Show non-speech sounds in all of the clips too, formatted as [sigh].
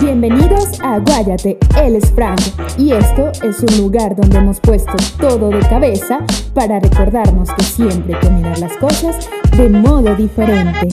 Bienvenidos a Guayate, él es Frank y esto es un lugar donde hemos puesto todo de cabeza para recordarnos que siempre hay que mirar las cosas de modo diferente.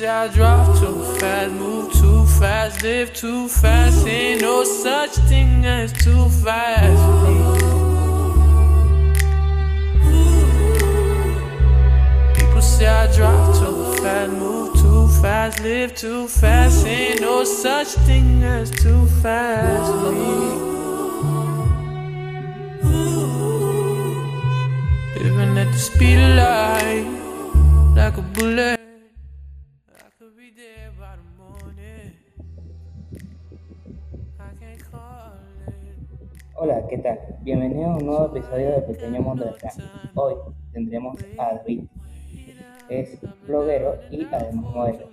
Say I drive too fast, move too fast, live too fast. Ain't no such thing as too fast. People say I drive too fast, move too fast, live too fast. Ain't no such thing as too fast. Living at the speed of light, like a bullet. Hola, ¿qué tal? Bienvenido a un nuevo episodio de Pequeño Mundo de Frank. Hoy tendremos a David. Es bloguero y además modelo.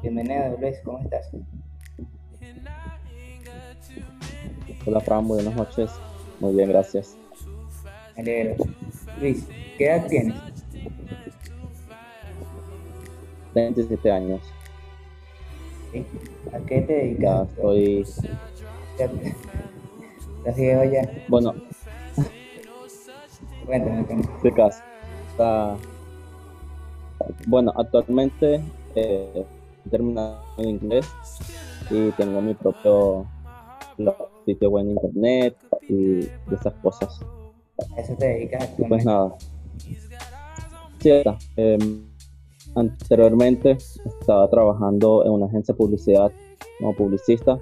Bienvenido Luis, ¿cómo estás? Hola Fran, buenas noches. Muy bien, gracias. Me alegro. Luis, ¿qué edad tienes? 27 años. ¿Sí? ¿A qué te dedicas? Ya estoy, Bueno, [laughs] Cuéntame. Está- Bueno, actualmente eh, he terminado en inglés y tengo mi propio blog, sitio web en internet y de esas cosas. ¿A eso te dedicas Y pues nada. Sí. Em, anteriormente estaba trabajando en una agencia de publicidad como publicista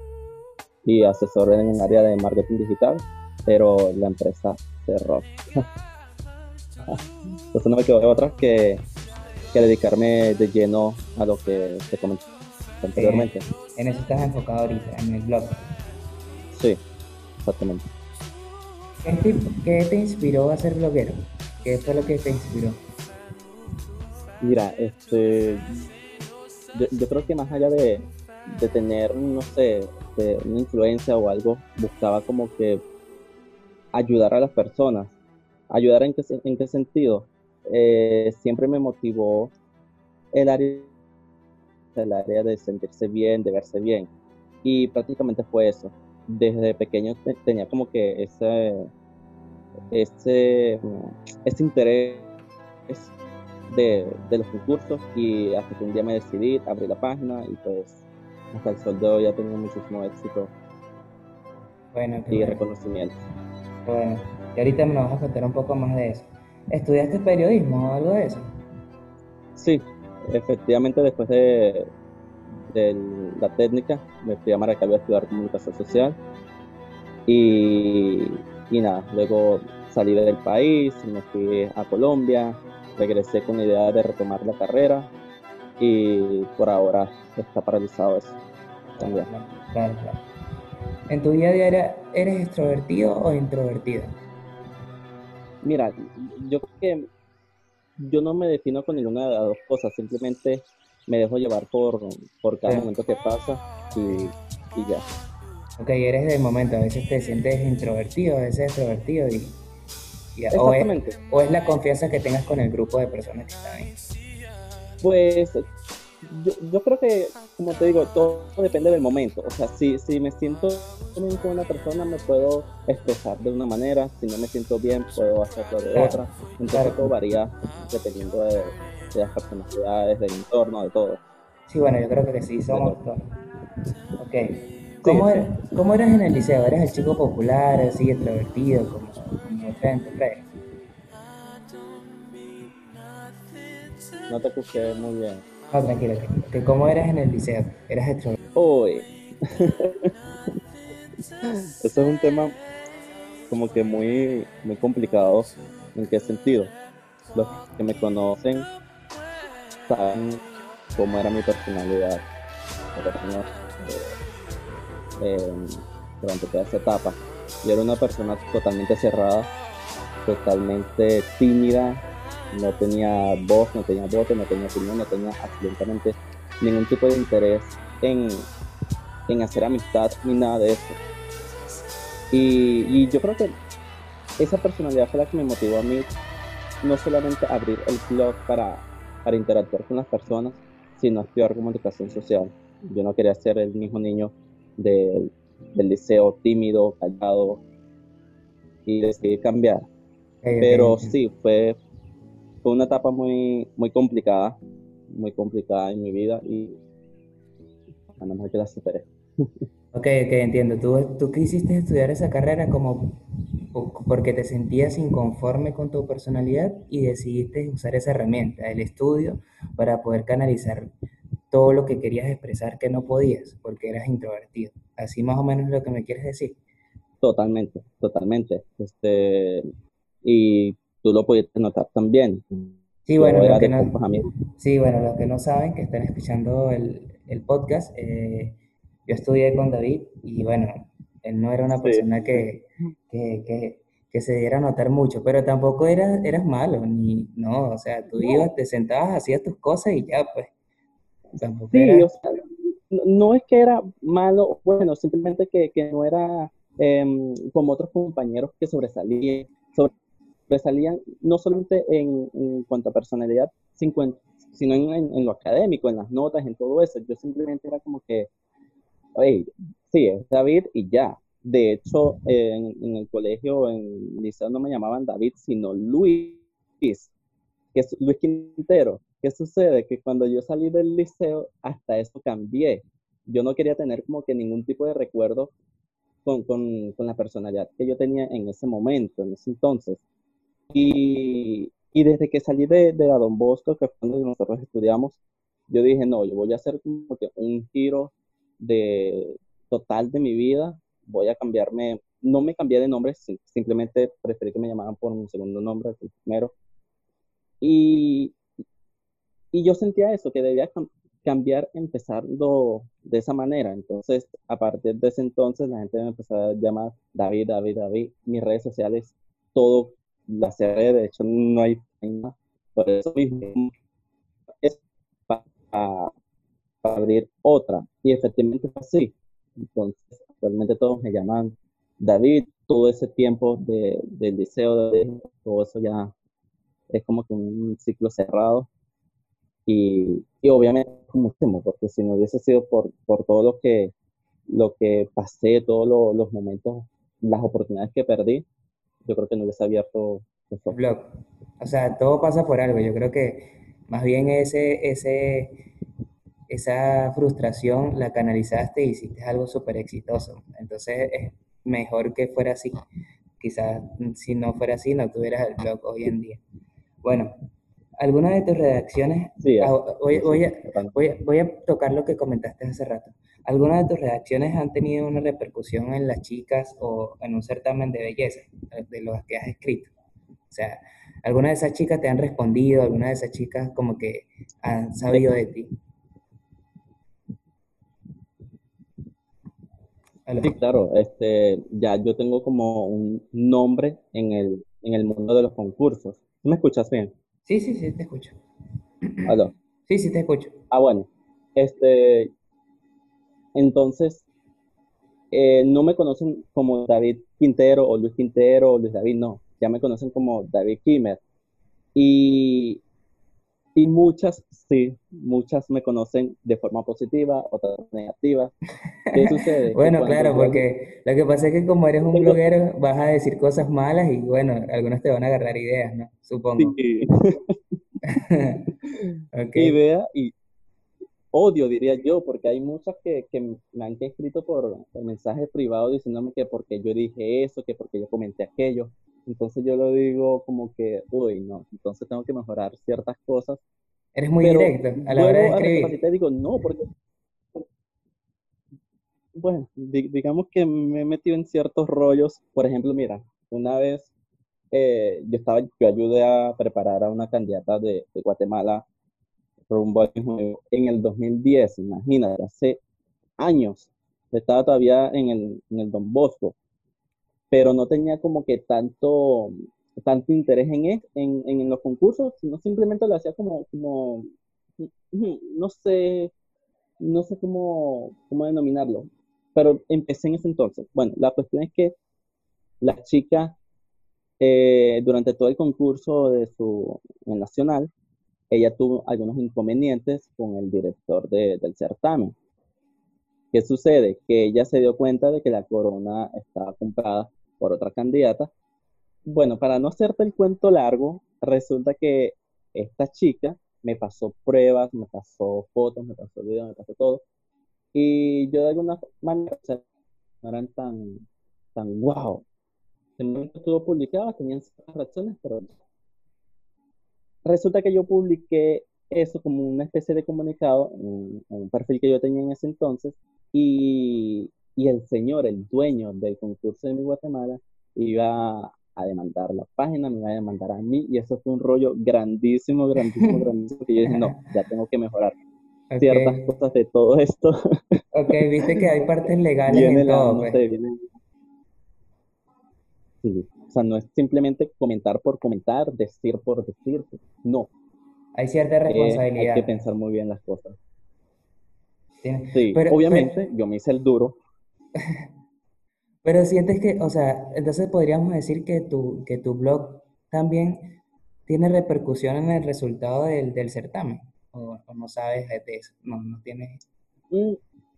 y asesor en el área de marketing digital, pero la empresa cerró. [laughs] Entonces no me quedó otra que, que dedicarme de lleno a lo que te comenté anteriormente. En eso estás enfocado ahorita, en el blog. Sí, exactamente. ¿Qué te, qué te inspiró a ser bloguero? ¿Qué fue lo que te inspiró? Mira, este, yo, yo creo que más allá de, de tener, no sé, de una influencia o algo, buscaba como que ayudar a las personas. ¿Ayudar en qué, en qué sentido? Eh, siempre me motivó el área, el área de sentirse bien, de verse bien. Y prácticamente fue eso. Desde pequeño te- tenía como que ese, ese, ese interés de, de los concursos y hasta que un día me decidí, abrí la página y pues hasta el sol de hoy ya tengo muchísimo éxito Bueno, y bueno. reconocimiento. Bueno, y ahorita me vas a contar un poco más de eso. ¿Estudiaste periodismo o algo de eso? Sí, efectivamente después de, de la técnica me fui a Maracaibo a estudiar comunicación social y, y nada, luego salí del país, me fui a Colombia, regresé con la idea de retomar la carrera y por ahora está paralizado eso también. Claro, claro. ¿En tu día a día era- eres extrovertido o introvertido? Mira, yo creo que yo no me defino con ninguna de las dos cosas, simplemente me dejo llevar por, por cada Sí. momento que pasa y, y ya. Ok, eres del momento, a veces te sientes introvertido, a veces extrovertido y, y- o, es, Exactamente. o es la confianza que tengas con el grupo de personas que están ahí. Pues yo, yo creo que, como te digo, todo depende del momento. O sea, si, si me siento bien con una persona, me puedo expresar de una manera. Si no me siento bien, puedo hacerlo de otra. Entonces todo varía dependiendo de, de las personalidades, del entorno, de todo. Sí, bueno, yo creo que sí, somos todos. Ok. ¿Cómo, Sí, eres, ¿Cómo eras en el liceo? ¿Eras el chico popular, así, extrovertido, como, como? No te escuché muy bien. No, tranquilo, tranquilo. Que ¿Cómo eras en el liceo? ¿Eras extrovertido? Uy. [laughs] Eso es un tema como que muy, muy complicado. ¿En qué sentido? Los que me conocen saben cómo era mi personalidad eh, durante toda esa etapa. Yo era una persona totalmente cerrada, totalmente tímida, no tenía voz, no tenía voto, no tenía opinión, no tenía absolutamente ningún tipo de interés en, en hacer amistad ni nada de eso. Y, y, yo creo que esa personalidad fue la que me motivó a mí no solamente abrir el blog para, para interactuar con las personas, sino estudiar comunicación social. Yo no quería ser el mismo niño del, del liceo tímido, callado, y decidí cambiar. Pero sí, fue, fue una etapa muy, muy complicada, muy complicada en mi vida y a lo mejor que la superé. Ok, ok, entiendo. ¿Tú, tú quisiste estudiar esa carrera como porque te sentías inconforme con tu personalidad y decidiste usar esa herramienta, el estudio, para poder canalizar todo lo que querías expresar que no podías porque eras introvertido. Así más o menos lo que me quieres decir. Totalmente, totalmente. Este, y tú lo pudiste notar también. Sí, bueno, los que no, sí, bueno, los que no saben, que están escuchando el, el podcast, eh, yo estudié con David y bueno, él no era una persona que, que, que, se diera a notar mucho, pero tampoco era, eras malo, ni, no, o sea, tú ibas, te sentabas, hacías tus cosas y ya, pues. Tampoco sí, o sea, no, es que era malo, bueno, simplemente que, que no era em, como otros compañeros que sobresalían, sobresalían no solamente en, cuanto a personalidad, sino en, lo académico, en las notas, en todo eso. Yo simplemente era como que oye, sí, es David y ya. De hecho, en, el colegio, en el liceo no me llamaban David, sino Luis, Luis Quintero. ¿Qué sucede? Que cuando yo salí del liceo, hasta eso cambié. Yo no quería tener como que ningún tipo de recuerdo con, con, con la personalidad que yo tenía en ese momento, en ese entonces. Y, y desde que salí de, de Don Bosco, que fue donde nosotros estudiamos, yo dije, no, yo voy a hacer como que un giro de total de mi vida, voy a cambiarme, no me cambié de nombre, simplemente preferí que me llamaran por un segundo nombre, el primero. Y, y yo sentía eso, que debía cambiar empezando de esa manera. Entonces, a partir de ese entonces, la gente me empezó a llamar David, David, David. Mis redes sociales, todo la cerré, de hecho, no hay Por eso mismo, es para para abrir otra. Y efectivamente fue así. Entonces, actualmente todos me llaman David, todo ese tiempo de, del liceo, de, todo eso ya es como que un ciclo cerrado. Y, y obviamente muchísimo, porque si no hubiese sido por, por todo lo que, lo que pasé, todos los momentos, las oportunidades que perdí, yo creo que no hubiese abierto el blog. O sea, todo pasa por algo. Yo creo que más bien ese, ese esa frustración la canalizaste y hiciste algo súper exitoso. Entonces es mejor que fuera así. Quizás si no fuera así no tuvieras el blog hoy en día. Bueno, algunas de tus redacciones, sí, ah, voy, voy, a, voy, a, tocar lo que comentaste hace rato. ¿Algunas de tus redacciones han tenido una repercusión en las chicas o en un certamen de belleza de los que has escrito? O sea, ¿algunas de esas chicas te han respondido? ¿Algunas de esas chicas como que han sabido de ti? Sí, claro, este, ya yo tengo como un nombre en el, en el mundo de los concursos. ¿Me escuchas bien? Sí, sí, sí, te escucho. ¿Aló? Sí, sí, te escucho. Ah, bueno. Este, entonces, eh, no me conocen como David Quintero o Luis Quintero o Luis David, no. Ya me conocen como David Kimmer. Y y muchas, sí, muchas me conocen de forma positiva, otras negativa. ¿Qué [laughs] sucede? bueno, claro, porque lo que pasa es que como eres un bloguero, vas a decir cosas malas y bueno, algunos te van a agarrar ideas, ¿no? Supongo. Sí. [laughs] [laughs] okay. Idea y odio, diría yo, porque hay muchas que, que me han escrito por, por mensajes privados diciéndome que porque yo dije eso, que porque yo comenté aquello. Entonces yo lo digo como que, uy, no, entonces tengo que mejorar ciertas cosas. Eres muy directo a la hora de escribir. Te digo, no, porque, bueno, digamos que me he metido en ciertos rollos. Por ejemplo, mira, una vez eh, yo estaba, yo ayudé a preparar a una candidata de, de Guatemala en el 2010, imagínate, hace años. Estaba todavía en el, en el Don Bosco, pero no tenía como que tanto, tanto interés en, en, en los concursos, sino simplemente lo hacía como, como no sé, no sé cómo, cómo denominarlo, pero empecé en ese entonces. Bueno, la cuestión es que la chica, eh, durante todo el concurso de su nacional, ella tuvo algunos inconvenientes con el director del certamen. ¿Qué sucede? Que ella se dio cuenta de que la corona estaba comprada por otra candidata. Bueno, para no hacerte el cuento largo, resulta que esta chica me pasó pruebas, me pasó fotos, me pasó videos, me pasó todo. Y yo de alguna manera, no eran tan, tan wow. El momento estuvo publicado, tenían ciertas reacciones, pero resulta que yo publiqué eso como una especie de comunicado en, un perfil que yo tenía en ese entonces y, y, el señor, el dueño del concurso de mi Guatemala, iba a demandar la página, me iba a demandar a mí, y eso fue un rollo grandísimo, grandísimo, [laughs] grandísimo, que yo dije, no, ya tengo que mejorar ciertas cosas de todo esto. [laughs] Ok, viste que hay partes legales en todo, pues. Sí, sea, no es simplemente comentar por comentar, decir por decir, no. Hay cierta responsabilidad. hay que pensar muy bien las cosas. Sí, obviamente yo me hice el duro. [laughs] Pero sientes que, o sea, entonces podríamos decir que tu, que tu blog también tiene repercusión en el resultado del, del certamen. O, no sabes de eso, no, no tienes, mm,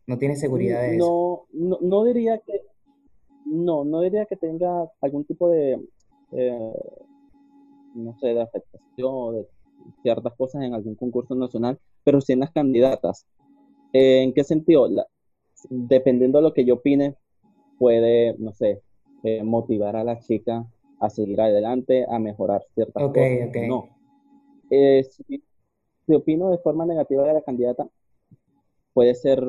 no tienes seguridad de eso. No, no, diría que, no, no diría que tenga algún tipo de, eh, no sé, de afectación o de ciertas cosas en algún concurso nacional, pero sí en las candidatas. ¿En qué sentido? La, dependiendo de lo que yo opine, puede, no sé, eh, motivar a la chica a seguir adelante, a mejorar ciertas cosas. No. Eh, si, opino de forma negativa de la candidata, puede ser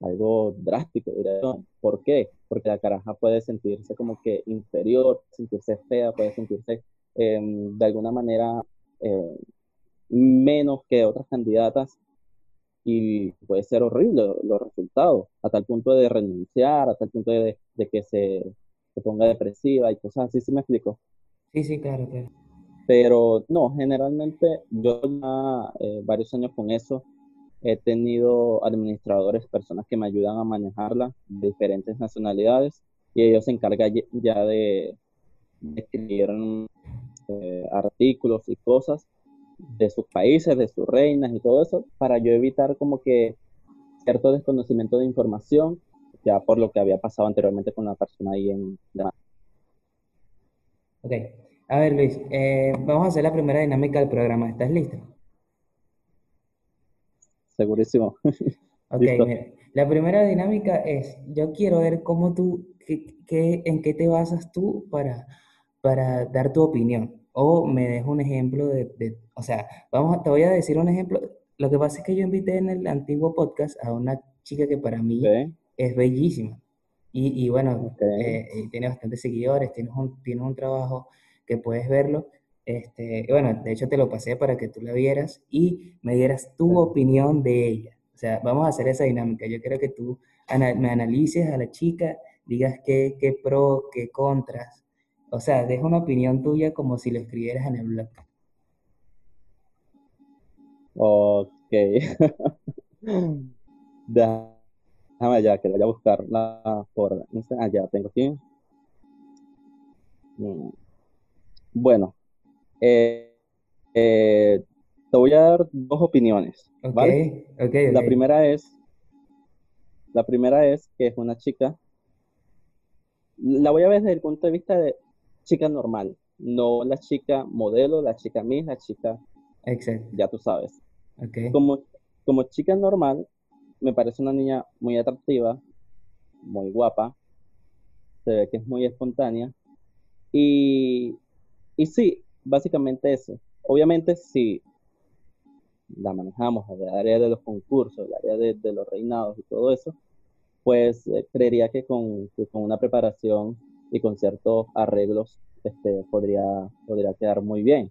algo drástico, diría ¿Por qué? Porque la caraja puede sentirse como que inferior, sentirse fea, puede sentirse em, de alguna manera eh, menos que otras candidatas y puede ser horrible los resultados, a tal punto de renunciar, a tal punto de, que se, ponga depresiva y cosas así, ¿sí me explico? Sí, sí, claro, claro. Pero no, generalmente yo ya eh, varios años con eso he tenido administradores, personas que me ayudan a manejarla de diferentes nacionalidades y ellos se encargan ya de, escribir eh, artículos y cosas de sus países, de sus reinas y todo eso, para yo evitar como que cierto desconocimiento de información, ya por lo que había pasado anteriormente con la persona ahí en... Ok, a ver Luis, eh, vamos a hacer la primera dinámica del programa, ¿estás listo? Segurísimo. [laughs] Ok, mira, la primera dinámica es, yo quiero ver cómo tú, qué, en qué te basas tú para, para dar tu opinión. O me dejo un ejemplo de, de, o sea, vamos, te voy a decir un ejemplo. Lo que pasa es que yo invité en el antiguo podcast a una chica que para mí es bellísima. Y, y bueno, eh, tiene bastantes seguidores, tiene un, tiene un trabajo que puedes verlo. Este, bueno, de hecho te lo pasé para que tú la vieras y me dieras tu opinión de ella. O sea, vamos a hacer esa dinámica. Yo quiero que tú me analices a la chica, digas qué, qué pro, qué contras, o sea, deja una opinión tuya como si lo escribieras en el blog. Ok. [laughs] Déjame ya, que voy a buscar la por Ah, ya tengo aquí. Mm. Bueno, eh, eh, te voy a dar dos opiniones. ¿vale? La primera es, la primera es que es una chica. La voy a ver desde el punto de vista de chica normal, no la chica modelo, la chica Miss, la chica... Exacto. Ya tú sabes. Como, como chica normal, me parece una niña muy atractiva, muy guapa, se ve que es muy espontánea. Y, y sí, básicamente eso. Obviamente, si la manejamos el área de los concursos, el área de, los reinados y todo eso, pues eh, creería que con, que con una preparación y con ciertos arreglos este, podría, podría quedar muy bien.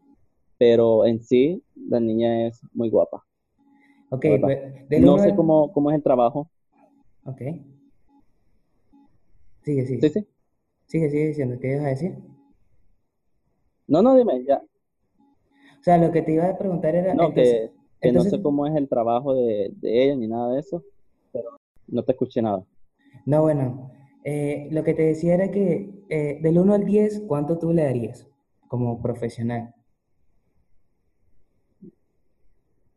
Pero en sí, la niña es muy guapa. Ok, pues, no sé cómo, cómo es el trabajo. Ok. Sigue, sigue. Sí, sí. Sigue, sigue diciendo. ¿Qué ibas a decir? No, no, dime, ya. O sea, lo que te iba a preguntar era... No, que, no sé cómo es el trabajo de, ella ni nada de eso, pero no te escuché nada. No, bueno, eh, lo que te decía era que eh, del 1 al 10, ¿cuánto tú le darías como profesional?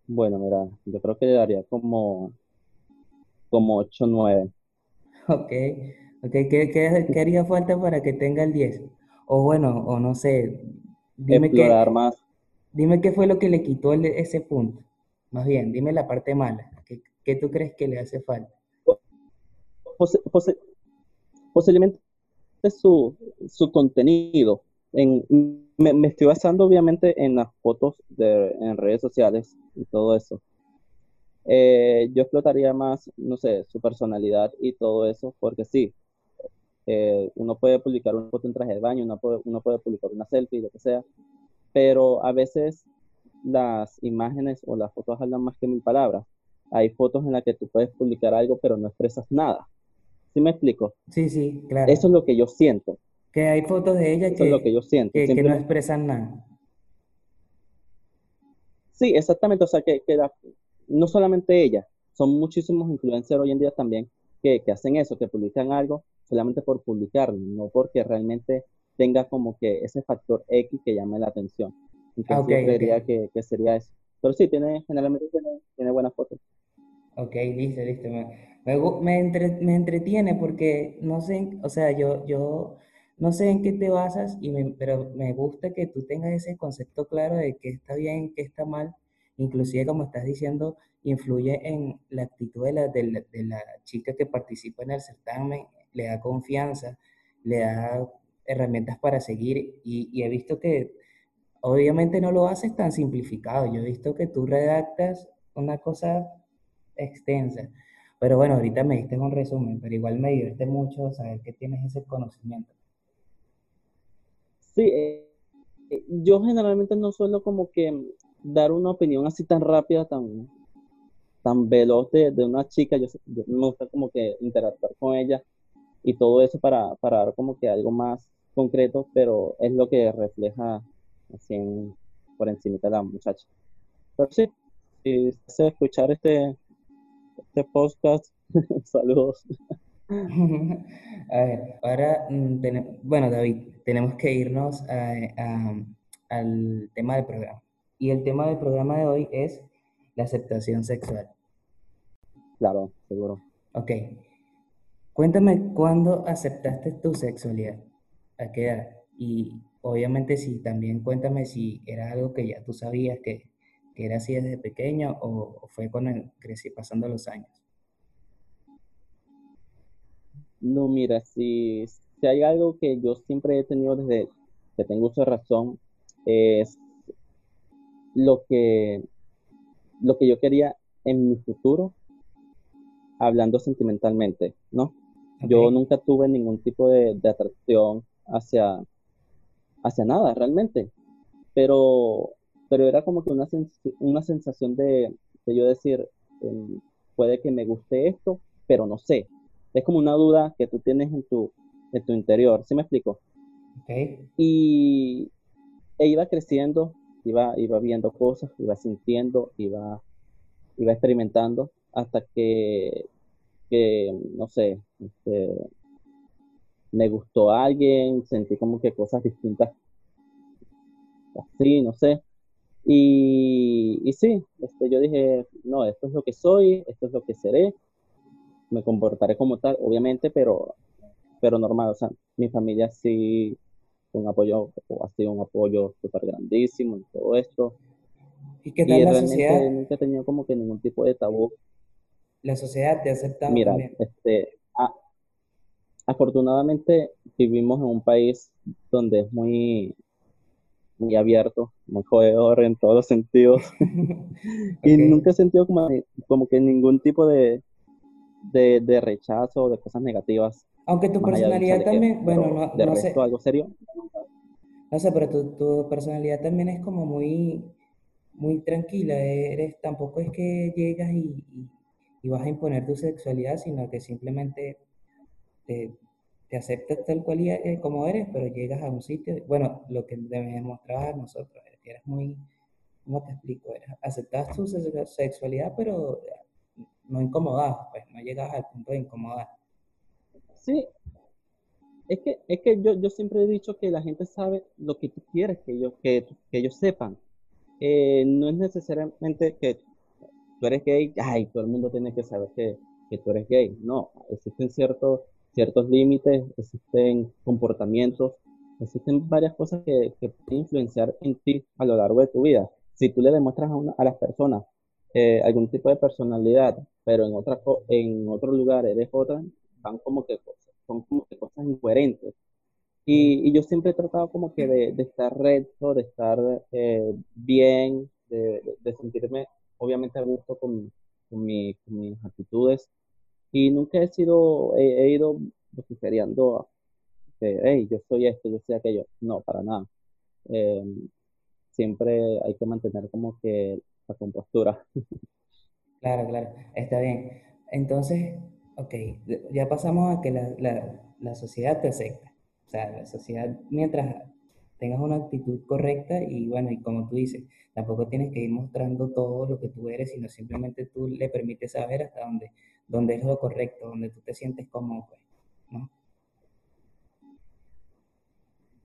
Bueno, mira, yo creo que le daría como, como 8 o 9. Ok, ok, ¿Qué, qué, haría falta para que tenga el 10? O bueno, o no sé, dime Explorar más. Dime qué fue lo que le quitó ese punto. Más bien, dime la parte mala. ¿Qué, tú crees que le hace falta? posiblemente su, su contenido. En, me, estoy basando obviamente en las fotos de, en redes sociales y todo eso. Eh, yo explotaría más, no sé, su personalidad y todo eso, porque sí, eh, uno puede publicar una foto en traje de baño, uno puede, uno puede publicar una selfie, lo que sea, pero a veces las imágenes o las fotos hablan más que mil palabras. Hay fotos en las que tú puedes publicar algo, pero no expresas nada. ¿Sí me explico? Sí, sí, claro. Eso es lo que yo siento. Que hay fotos de ella que, es lo que, yo siento. que, no expresan nada. Sí, exactamente. O sea, que, que no solamente ella, son muchísimos influencers hoy en día también que, que, hacen eso, que publican algo solamente por publicarlo, no porque realmente tenga como que ese factor X que llame la atención. Entonces yo creería que, que, sería eso. Pero sí, tiene, generalmente tiene, tiene buenas fotos. Ok, listo, listo. Me, me, me, entretiene porque no sé, o sea, yo, yo no sé en qué te basas, y pero me gusta que tú tengas ese concepto claro de qué está bien, qué está mal. Inclusive, como estás diciendo, influye en la actitud de la, de la, de la chica que participa en el certamen, le da confianza, le da herramientas para seguir y, he visto que obviamente no lo haces tan simplificado. Yo he visto que tú redactas una cosa extensa. Pero bueno, ahorita me diste un resumen, pero igual me divierte mucho saber que tienes ese conocimiento. Sí, eh, eh, yo generalmente no suelo como que dar una opinión así tan rápida, tan, tan veloz de, una chica. Yo, yo, me gusta como que interactuar con ella y todo eso para, para dar como que algo más concreto, pero es lo que refleja así por encima de la muchacha. Pero sí, si se escuchar este, este podcast, [laughs] saludos. [laughs] A ver, ahora, mm, bueno, David, tenemos que irnos al tema del programa. Y el tema del programa de hoy es la aceptación sexual. Claro, seguro. Ok. Cuéntame cuándo aceptaste tu sexualidad a qué edad. Y obviamente si también cuéntame si era algo que ya tú sabías que, era así desde pequeño o, fue con el crecí pasando los años. No, mira, si, si hay algo que yo siempre he tenido desde que tengo uso razón, es lo que, lo que yo quería en mi futuro, hablando sentimentalmente, ¿no? Yo nunca tuve ningún tipo de, de atracción hacia, hacia nada realmente. Pero, pero era como que una, una sensación de, de yo decir, em, puede que me guste esto, pero no sé. Es como una duda que tú tienes en tu, en tu interior, ¿sí me explico? Y e iba creciendo, iba, iba viendo cosas, iba sintiendo, iba, iba experimentando, hasta que, que no sé, este, me gustó a alguien, sentí como que cosas distintas, así, no sé. Y, y sí, este, yo dije, no, esto es lo que soy, esto es lo que seré, me comportaré como tal, obviamente, pero, pero normal, o sea, mi familia sí un apoyo, o ha sido un apoyo súper grandísimo en todo esto. ¿Y qué tal la sociedad? Nunca he tenido como que ningún tipo de tabú. La sociedad te ha aceptado Mira, este, afortunadamente vivimos en un país donde es muy, muy abierto, muy jodedor en todos los sentidos. [laughs] y nunca he sentido como, como que ningún tipo de, de, de rechazo, de cosas negativas Aunque tu personalidad también, bueno, no, de no sé, resto, algo serio, no sé, pero tu, tu personalidad también es como muy, muy tranquila. Eres, tampoco es que llegas y, y- y vas a imponer tu sexualidad, sino que simplemente te, aceptas tal cual y- eh, como eres, pero llegas a un sitio, bueno, lo que demostrabas a nosotros, eres muy, ¿cómo te explico? Eras, aceptabas tu se- sexualidad, pero no incomodabas, pues, no llegabas al punto de incomodar. sí, es que, es que yo, yo siempre he dicho que la gente sabe lo que tú quieres que ellos, que, que ellos sepan. Eh, no es necesariamente que tú eres gay, ay, todo el mundo tiene que saber que, que tú eres gay. No, existen ciertos, ciertos límites, existen comportamientos, existen varias cosas que, que pueden influenciar en ti a lo largo de tu vida. Si tú le demuestras a, una- a las personas eh, algún tipo de personalidad, pero en otra, en otro lugar eres otra, van como que cosas, son como que cosas incoherentes. Y, y yo siempre he tratado como que de, de estar recto, de estar eh, bien, de- de sentirme obviamente a gusto con, mi- mis actitudes. Y nunca he sido, he, ido vociferiando a que, hey, yo soy esto, yo soy aquello. No, para nada. Eh, siempre hay que mantener como que la compostura. claro, claro, está bien. Entonces, ok, ya pasamos a que la, la, la sociedad te acepta. O sea, la sociedad, mientras tengas una actitud correcta y bueno, y como tú dices, tampoco tienes que ir mostrando todo lo que tú eres, sino simplemente tú le permites saber hasta dónde, dónde es lo correcto, donde tú te sientes cómodo, pues, ¿no?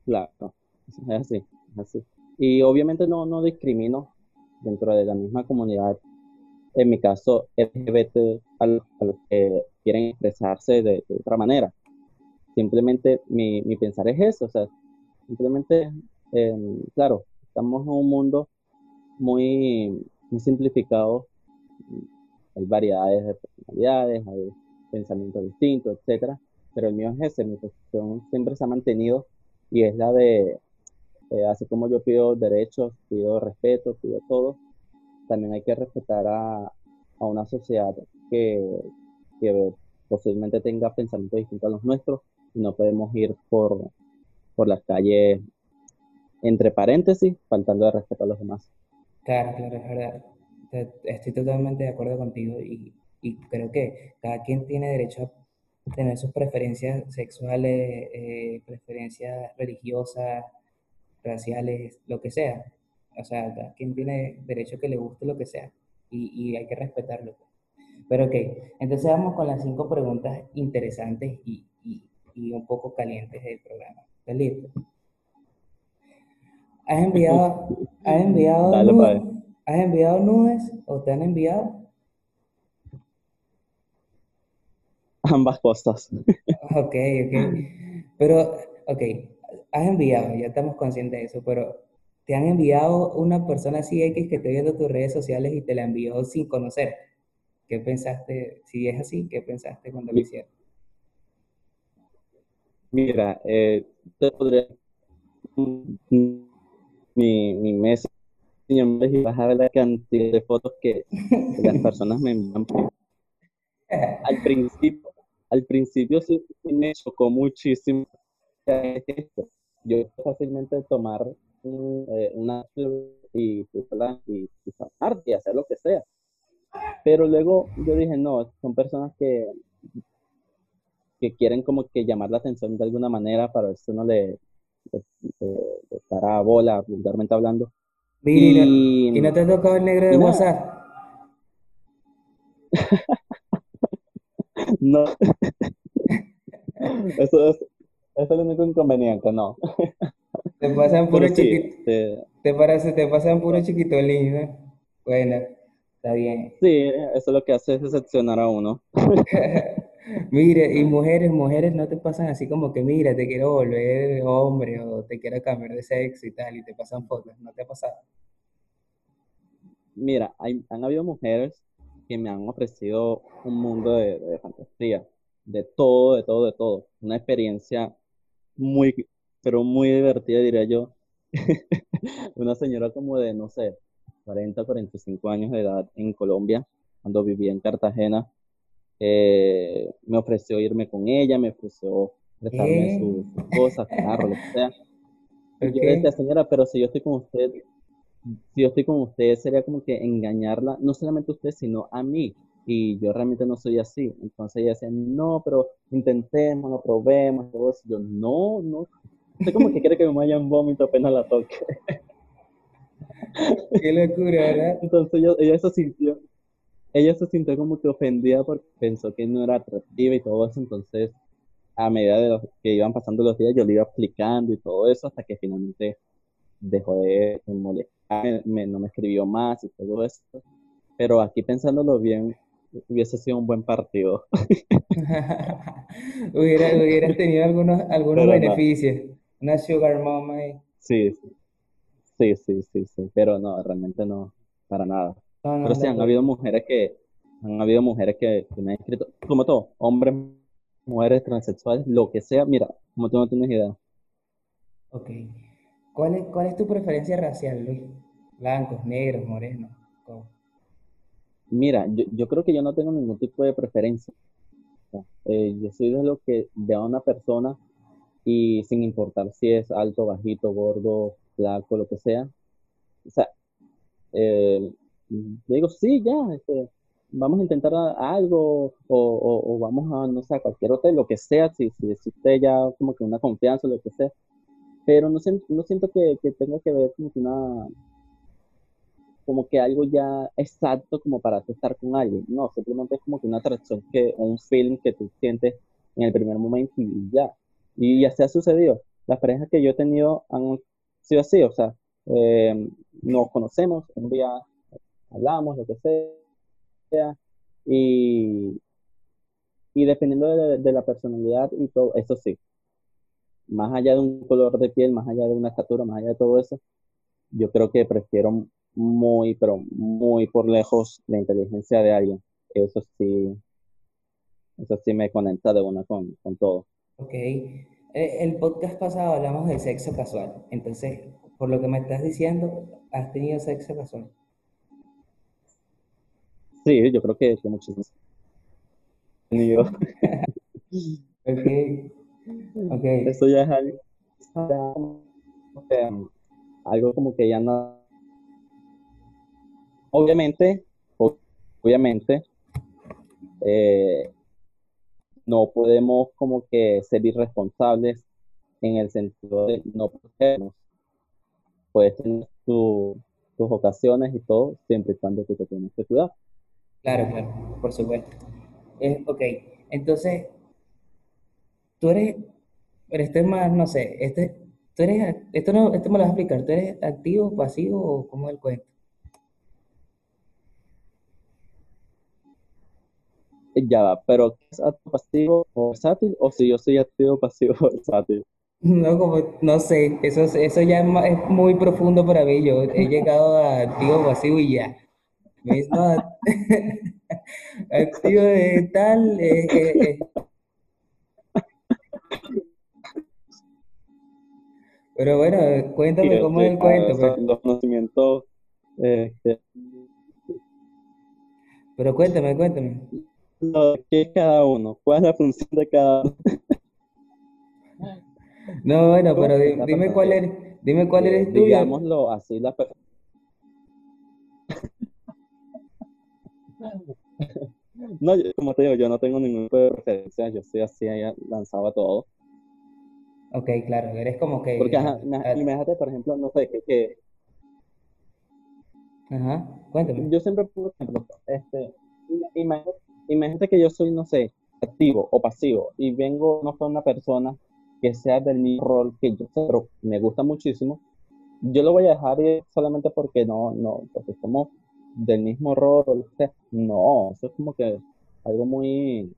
Claro, es así, es así. Y obviamente no, no discrimino dentro de la misma comunidad en mi caso, LGBT a los, que quieren expresarse de, de otra manera. Simplemente mi, mi pensar es eso, o sea, simplemente, eh, claro, estamos en un mundo muy, muy simplificado, hay variedades de personalidades, hay pensamientos distintos, etcétera, pero el mío es ese, mi posición siempre se ha mantenido y es la de, eh, así como yo pido derechos, pido respeto, pido todo, también hay que respetar a, a una sociedad que, que posiblemente tenga pensamientos distintos a los nuestros y no podemos ir por, por las calles, entre paréntesis, faltando de respeto a los demás. Claro, claro, es verdad. Estoy totalmente de acuerdo contigo y, y creo que cada quien tiene derecho a tener sus preferencias sexuales, eh, preferencias religiosas, raciales, lo que sea. O sea, cada quien tiene derecho a que le guste lo que sea y, y hay que respetarlo. Pero ok, entonces vamos con las cinco preguntas interesantes y, y, y un poco calientes del programa. ¿Estás listo? ¿Has enviado, has enviado Dale, nudes, has enviado nudes o te han enviado? Ambas cosas. [laughs] Ok, ok. Pero, ok, has enviado, ya estamos conscientes de eso, pero te han enviado una persona así X que te viendo tus redes sociales y te la envió sin conocer. ¿Qué pensaste? Si es así, ¿qué pensaste cuando lo hicieron? Mira, eh, te podría mi, mi Messenger y vas a ver la cantidad de fotos que, las [laughs] personas me envían. Al principio, al principio sí me chocó muchísimo es esto. Yo fácilmente tomar un, eh, una y, usarla y, y saltar y hacer lo que sea. Pero luego yo dije, no, son personas que, que quieren como que llamar la atención de alguna manera para ver si uno le, le, le- le para bola, vulgarmente hablando. Mira, Y, ¿y no te ha tocado el negro de WhatsApp? [laughs] no, [laughs] eso es, eso es el único inconveniente, no. [laughs] Te pasan puro sí, chiquito, este, te parece, te pasan puro chiquitolín, ¿no? Bueno, está bien. sí, eso es lo que hace es decepcionar a uno. Mire, y mujeres, mujeres no te pasan así como que, mira, te quiero volver hombre o te quiero cambiar de sexo y tal, y te pasan fotos, ¿no te ha pasado? Mira, hay, han habido mujeres que me han ofrecido un mundo de, de fantasía, de todo, de todo, de todo. Una experiencia muy, pero muy divertida, diría yo. [laughs] Una señora como de, no sé, 40, 45 años de edad en Colombia, cuando vivía en Cartagena, eh, me ofreció irme con ella, me ofreció prestarme sus, cosas, carro, lo que sea. Y yo decía, señora, pero si yo estoy con usted, si yo estoy con usted, sería como que engañarla, no solamente a usted, sino a mí. Y yo realmente no soy así. Entonces ella decía, no, pero intentemos, lo probemos, todo eso. Yo, no, no. Usted como que quiere que me vaya un vómito apenas la toque. [laughs] Qué locura, ¿verdad? Entonces ella se sintió, ella se sintió como que ofendida porque pensó que no era atractiva y todo eso. Entonces, a medida de que iban pasando los días, yo le iba explicando y todo eso hasta que finalmente dejó de molestar, no me escribió más y todo eso. Pero aquí pensándolo bien, hubiese sido un buen partido. [laughs] hubiera, hubieras tenido algunos, algunos beneficios. Una sugar mama ahí. Sí, sí, sí, sí, sí, pero no, realmente no, para nada. Pero sí, han habido mujeres que, han habido mujeres que, me han escrito, como todo, hombres, mujeres, transexuales, lo que sea, mira, como tú no tienes idea. Ok. ¿Cuál es, cuál es tu preferencia racial, Luis? Blancos, negros, morenos. Mira, yo, creo que yo no tengo ningún tipo de preferencia. Eh, yo soy de lo que ve a una persona y sin importar si es alto, bajito, gordo, flaco, lo que sea. O sea, eh, digo, sí, ya, este, vamos a intentar algo o, vamos a, no sé, a cualquier hotel, lo que sea, si, si existe ya como que una confianza, lo que sea. Pero no, no siento que, que tenga que ver como que una, como que algo ya exacto como para estar con alguien. No, simplemente es como que una atracción que, un feeling que tú sientes en el primer momento y ya. Y ya se ha sucedido. Las parejas que yo he tenido han sido así, o sea, eh, nos conocemos, un día hablamos, lo que sea, y, y dependiendo de, de, la personalidad y todo, eso sí, más allá de un color de piel, más allá de una estatura, más allá de todo eso, yo creo que prefiero muy, pero muy por lejos la inteligencia de alguien. Eso sí, eso sí me conecta de una con, con todo. Ok. Eh, el podcast pasado hablamos del sexo casual. Entonces, por lo que me estás diciendo, ¿has tenido sexo casual? Sí, yo creo que, que muchísimo. [laughs] ok. Ok. Eso ya es algo, algo como que ya no Obviamente, obviamente, eh, no podemos como que ser irresponsables en el sentido de no protegernos. Puedes tener tus ocasiones y todo, siempre y cuando tú te tienes que cuidar. Claro, claro, por supuesto. ok, entonces, tú eres, pero esto es más, no sé, este, tú eres, esto, no, esto me lo vas a explicar, ¿tú eres activo, pasivo o cómo es el cuento? Ya va, pero ¿es activo pasivo o versátil? O si yo soy activo pasivo o [laughs] versátil. No, como, no sé, eso, eso ya es, muy profundo para mí. Yo he llegado a activo pasivo y ya. [laughs] activo de tal. Eh, eh, eh. Pero bueno, cuéntame cómo es el cuento. Pues. Los conocimientos. Este, pero cuéntame, cuéntame. ¿qué es cada uno? ¿Cuál es la función de cada uno? no, bueno, pero dime, cuál eres, dime cuál eres tú. Digámoslo así, la [laughs] No, como te digo, yo no tengo ninguna preferencia, yo estoy así lanzado a todo. Ok, claro, eres como que... Porque, ajá, imagínate, por ejemplo, no sé, que... que... Ajá, cuéntame. Yo siempre, por ejemplo, este, imagínate imagínate que yo soy, no sé, activo o pasivo y vengo no con una persona que sea del mismo rol que yo, pero me gusta muchísimo, yo lo voy a dejar solamente porque no, no, porque somos del mismo rol, no, eso es como que algo muy,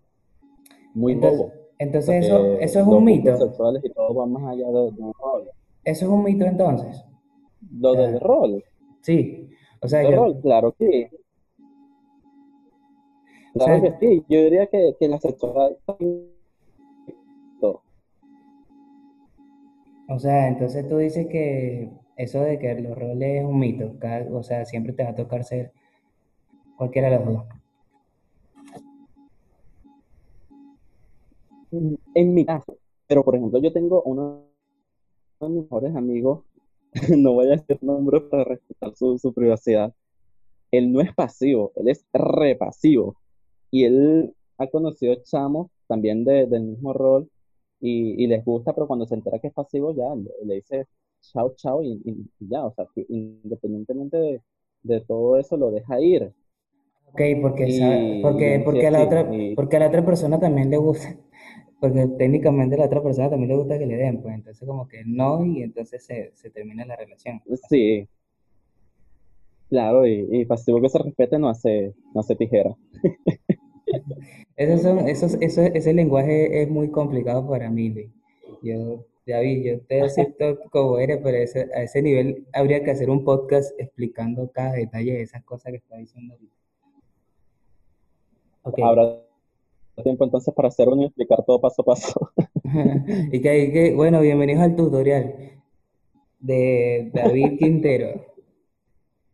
muy entonces, Entonces eso, eso es un mito. sexuales y todo va más allá de, un rol. Eso es un mito entonces. Lo del rol. Sí, o sea, yo... rol, claro que Claro que sí, yo diría que, que la sexualidad... O sea, entonces tú dices que eso de que los roles es un mito, o sea, siempre te va a tocar ser cualquiera de los dos. En mi caso, pero por ejemplo, yo tengo uno de mis mejores amigos, [laughs] no voy a decir nombre para respetar su, su privacidad. Él no es pasivo, él es repasivo. Y él ha conocido chamos también de, del mismo rol y, y, les gusta, pero cuando se entera que es pasivo, ya le dice chao, chao y, y, ya, o sea, que independientemente de, de, todo eso, lo deja ir. Ok, porque, porque, porque, a la otra, porque a la otra persona también le gusta, [laughs] porque técnicamente a la otra persona también le gusta que le den, pues entonces como que no y entonces se, se termina la relación. Sí, claro, y, y pasivo que se respete no hace, no hace tijera. [laughs] Esos son, esos, eso, ese lenguaje es muy complicado para mí, Yo, David, yo te acepto como eres, pero ese, a ese nivel habría que hacer un podcast explicando cada detalle de esas cosas que está diciendo ahorita. Okay. Habrá tiempo entonces para hacer uno y explicar todo paso a paso. [laughs] y que, que, bueno, bienvenidos al tutorial de David Quintero,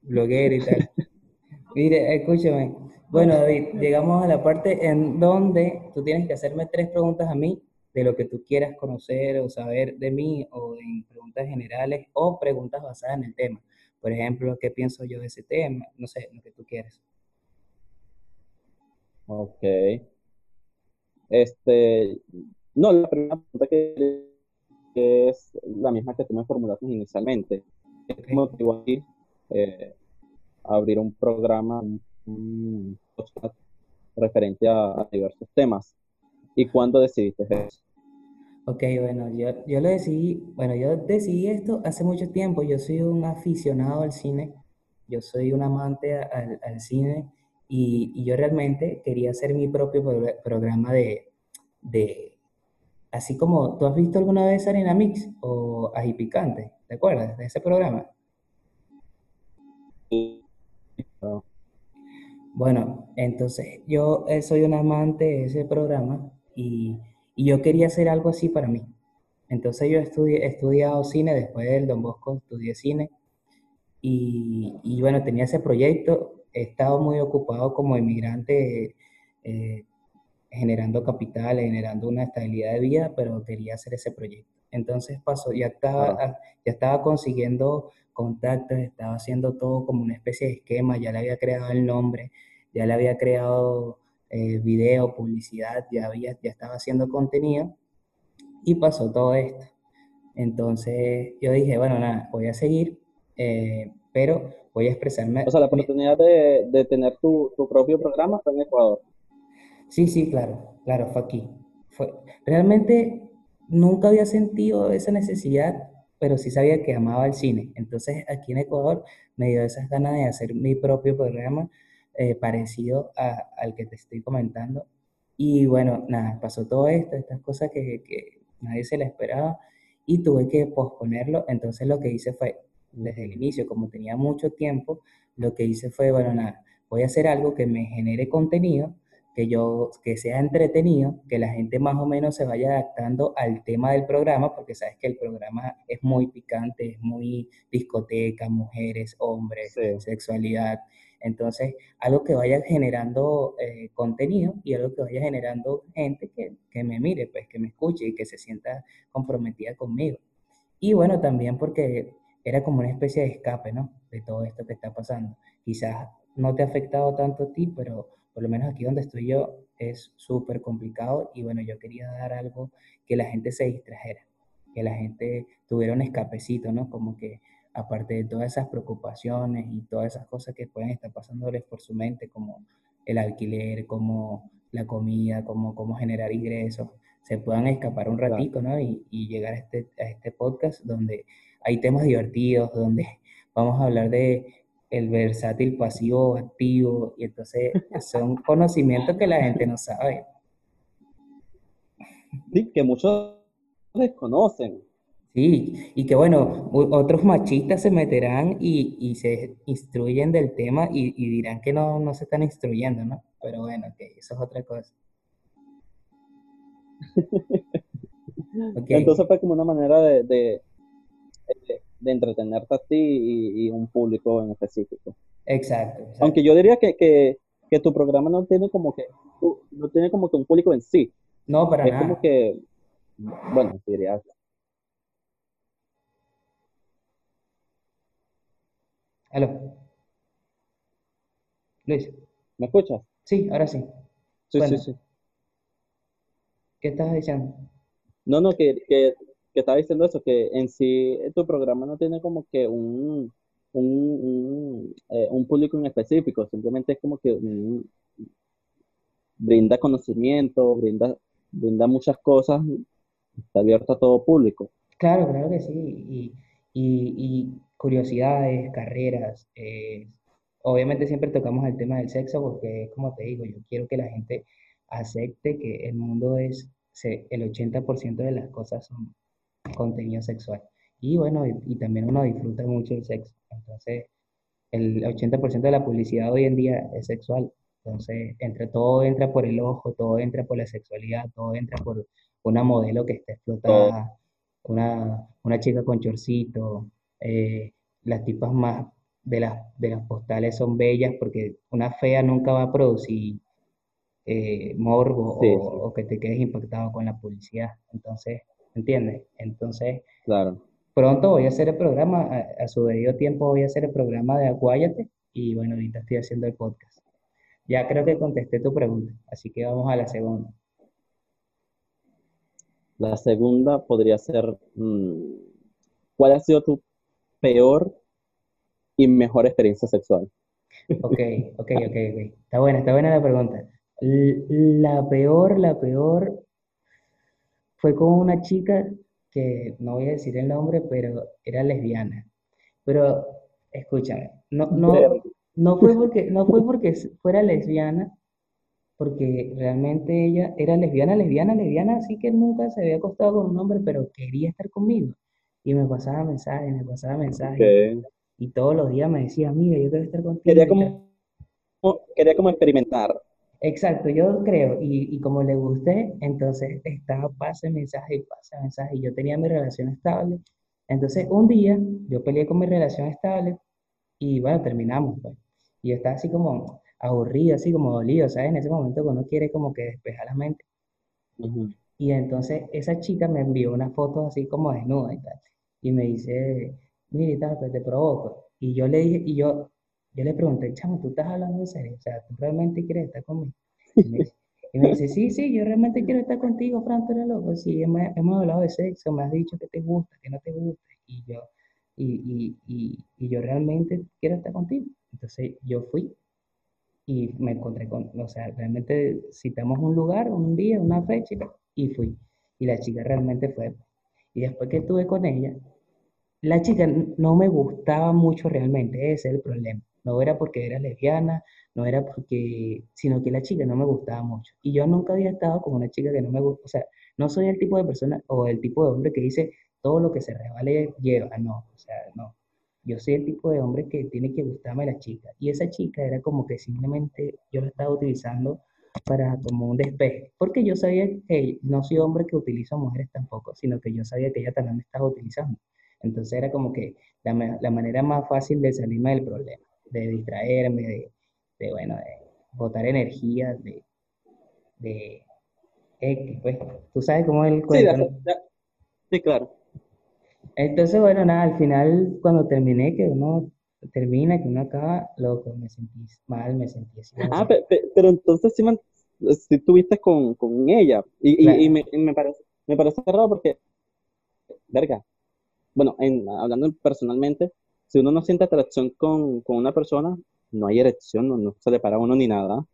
bloguero y tal. Mire, escúchame, bueno, David, llegamos a la parte en donde tú tienes que hacerme tres preguntas a mí de lo que tú quieras conocer o saber de mí o en preguntas generales o preguntas basadas en el tema. Por ejemplo, ¿qué pienso yo de ese tema? No sé, lo que tú quieras. Ok. Este, no, la primera pregunta que, es la misma que tú me formulaste inicialmente. ¿Qué okay. motivó a ti eh, abrir un programa, un podcast referente a, a, diversos temas. ¿Y cuándo decidiste eso? Ok, bueno, yo, yo lo decidí, bueno, yo decidí esto hace mucho tiempo. Yo soy un aficionado al cine, yo soy un amante al, al cine y, y, yo realmente quería hacer mi propio programa de, de, así como, ¿tú has visto alguna vez Arena Mix o Ají Picante? ¿Te acuerdas de ese programa? Sí. No. Bueno, entonces yo eh, soy un amante de ese programa y, y, yo quería hacer algo así para mí. Entonces yo estudié, he estudiado cine, después del Don Bosco estudié cine y, y, bueno, tenía ese proyecto, he estado muy ocupado como inmigrante eh, generando capital, generando una estabilidad de vida, pero quería hacer ese proyecto. Entonces pasó, ya estaba, ya estaba consiguiendo contactos, estaba haciendo todo como una especie de esquema, ya le había creado el nombre, ya le había creado eh, video, publicidad, ya, había, ya estaba haciendo contenido y pasó todo esto. Entonces yo dije, bueno, nada, voy a seguir, eh, pero voy a expresarme. O sea, la oportunidad de, de tener tu, tu, propio programa fue en Ecuador. Sí, sí, claro, claro, fue aquí. Fue, realmente nunca había sentido esa necesidad pero sí sabía que amaba el cine. Entonces aquí en Ecuador me dio esas ganas de hacer mi propio programa eh, parecido al que te estoy comentando. Y bueno, nada, pasó todo esto, estas cosas que, que nadie se la esperaba y tuve que posponerlo. Entonces lo que hice fue, desde el inicio, como tenía mucho tiempo, lo que hice fue, bueno, nada, voy a hacer algo que me genere contenido que yo, que sea entretenido, que la gente más o menos se vaya adaptando al tema del programa, porque sabes que el programa es muy picante, es muy discoteca, mujeres, hombres, sí. sexualidad. Entonces, algo que vaya generando eh, contenido y algo que vaya generando gente que, que, me mire, pues que me escuche y que se sienta comprometida conmigo. Y bueno, también porque era como una especie de escape, ¿no? De todo esto que está pasando. Quizás no te ha afectado tanto a ti, pero por lo menos aquí donde estoy yo, es súper complicado y bueno, yo quería dar algo que la gente se distrajera, que la gente tuviera un escapecito, ¿no? Como que aparte de todas esas preocupaciones y todas esas cosas que pueden estar pasándoles por su mente, como el alquiler, como la comida, como cómo generar ingresos, se puedan escapar un ratito, ¿no? Y, y llegar a este, a este podcast donde hay temas divertidos, donde [laughs] vamos a hablar de el versátil pasivo activo, y entonces son [laughs] conocimientos que la gente no sabe. Sí, que muchos desconocen. Sí, y que bueno, otros machistas se meterán y, y se instruyen del tema y, y, dirán que no, no se están instruyendo, ¿no? Pero bueno, que eso es otra cosa. [laughs] okay. Entonces fue como una manera de, de, de de entretenerte a ti y, y, un público en específico. Exacto. exacto. Aunque yo diría que, que, que, tu programa no tiene como que no tiene como que un público en sí, No, para Es nada. como que, bueno, diría, Aló, Luis. ¿me escuchas? Sí, ahora sí. Sí, sí, Bueno, sí. ¿qué estabas diciendo? No, no, que, que, que estaba diciendo eso, que en sí eh, tu programa no tiene como que un, un, un, eh, un público en específico, simplemente es como que brinda conocimiento, brinda, brinda muchas cosas, está abierto a todo público. Claro, claro que sí. Y, y- y curiosidades, carreras. eh, obviamente siempre tocamos el tema del sexo porque, como te digo, yo quiero que la gente acepte que el mundo es, el 80% de las cosas son contenido sexual. Y bueno, y, y también uno disfruta mucho el sexo. Entonces, el 80% de la publicidad hoy en día es sexual. Entonces, entre todo entra por el ojo, todo entra por la sexualidad, todo entra por una modelo que está explotada, una, una chica con chorcito, eh, las tipas más de las, de las postales son bellas porque una fea nunca va a producir eh, morbo sí, sí, o, o que te quedes impactado con la publicidad. Entonces, ¿entiendes? Entonces, claro. Pronto voy a hacer el programa, a, a su debido tiempo voy a hacer el programa de Acuállate y bueno, ahorita estoy haciendo el podcast. Ya creo que contesté tu pregunta, así que vamos a la segunda. La segunda podría ser, mm, ¿cuál ha sido tu peor y mejor experiencia sexual? Ok, ok, ok, ok. Está buena, está buena la pregunta. La peor, la peor fue con una chica que no voy a decir el nombre, pero era lesbiana. Pero escúchame, no, no, no fue porque, no fue porque fuera lesbiana, porque realmente ella era lesbiana, lesbiana, lesbiana, así que nunca se había acostado con un hombre, pero quería estar conmigo. Y me pasaba mensajes, me pasaba mensajes, y todos los días me decía, amiga, yo quiero estar quería contigo tal. como, quería como experimentar. Exacto, yo creo, y, y como le gusté, entonces estaba pase mensaje y pase mensaje, y yo tenía mi relación estable. Entonces un día yo peleé con mi relación estable y bueno, terminamos, pues. Y yo estaba así como aburrido, así como dolido, ¿sabes? En ese momento uno quiere como que despejar la mente. Y entonces esa chica me envió una foto así como desnuda y tal. Y me dice, mira y tal, pues te provoco. Y yo le dije, y yo, yo le pregunté, chamo, ¿tú estás hablando en serio? O sea, ¿tú realmente quieres estar conmigo? Y me dice, sí, sí, yo realmente quiero estar contigo, Fran, tú eres loco. Sí, hemos, hemos hablado de sexo, me has dicho que te gusta, que no te gusta. Y yo, y, y, y, yo realmente quiero estar contigo. Entonces yo fui y me encontré con, o sea, realmente citamos un lugar, un día, una fecha y fui. Y la chica realmente fue. Y después que estuve con ella, la chica no me gustaba mucho realmente, ese es el problema. No era porque era lesbiana, no era porque, sino que la chica no me gustaba mucho. Y yo nunca había estado con una chica que no me gusta, o sea, no soy el tipo de persona o el tipo de hombre que dice todo lo que se resbale lleva, no, o sea, no. Yo soy el tipo de hombre que tiene que gustarme la chica. Y esa chica era como que simplemente yo la estaba utilizando para como un despeje, porque yo sabía que no soy hombre que utiliza mujeres tampoco, sino que yo sabía que ella también me estaba utilizando. Entonces era como que la, la manera más fácil de salirme del problema, de distraerme, de, de, bueno, de botar energía, de, de pues, tú sabes cómo es el Sí, cuento, sí, claro. Entonces, bueno, nada, al final, cuando terminé, que uno termina, que uno acaba, loco, me sentí mal, me sentí así Ah, que, pe- pe- pero entonces sí, sí tuviste con, con ella. Y, y, y me, y me parece, me parece raro porque, verga, bueno, en, hablando personalmente, si uno no siente atracción con, con una persona, no hay erección, no, no se le para a uno ni nada.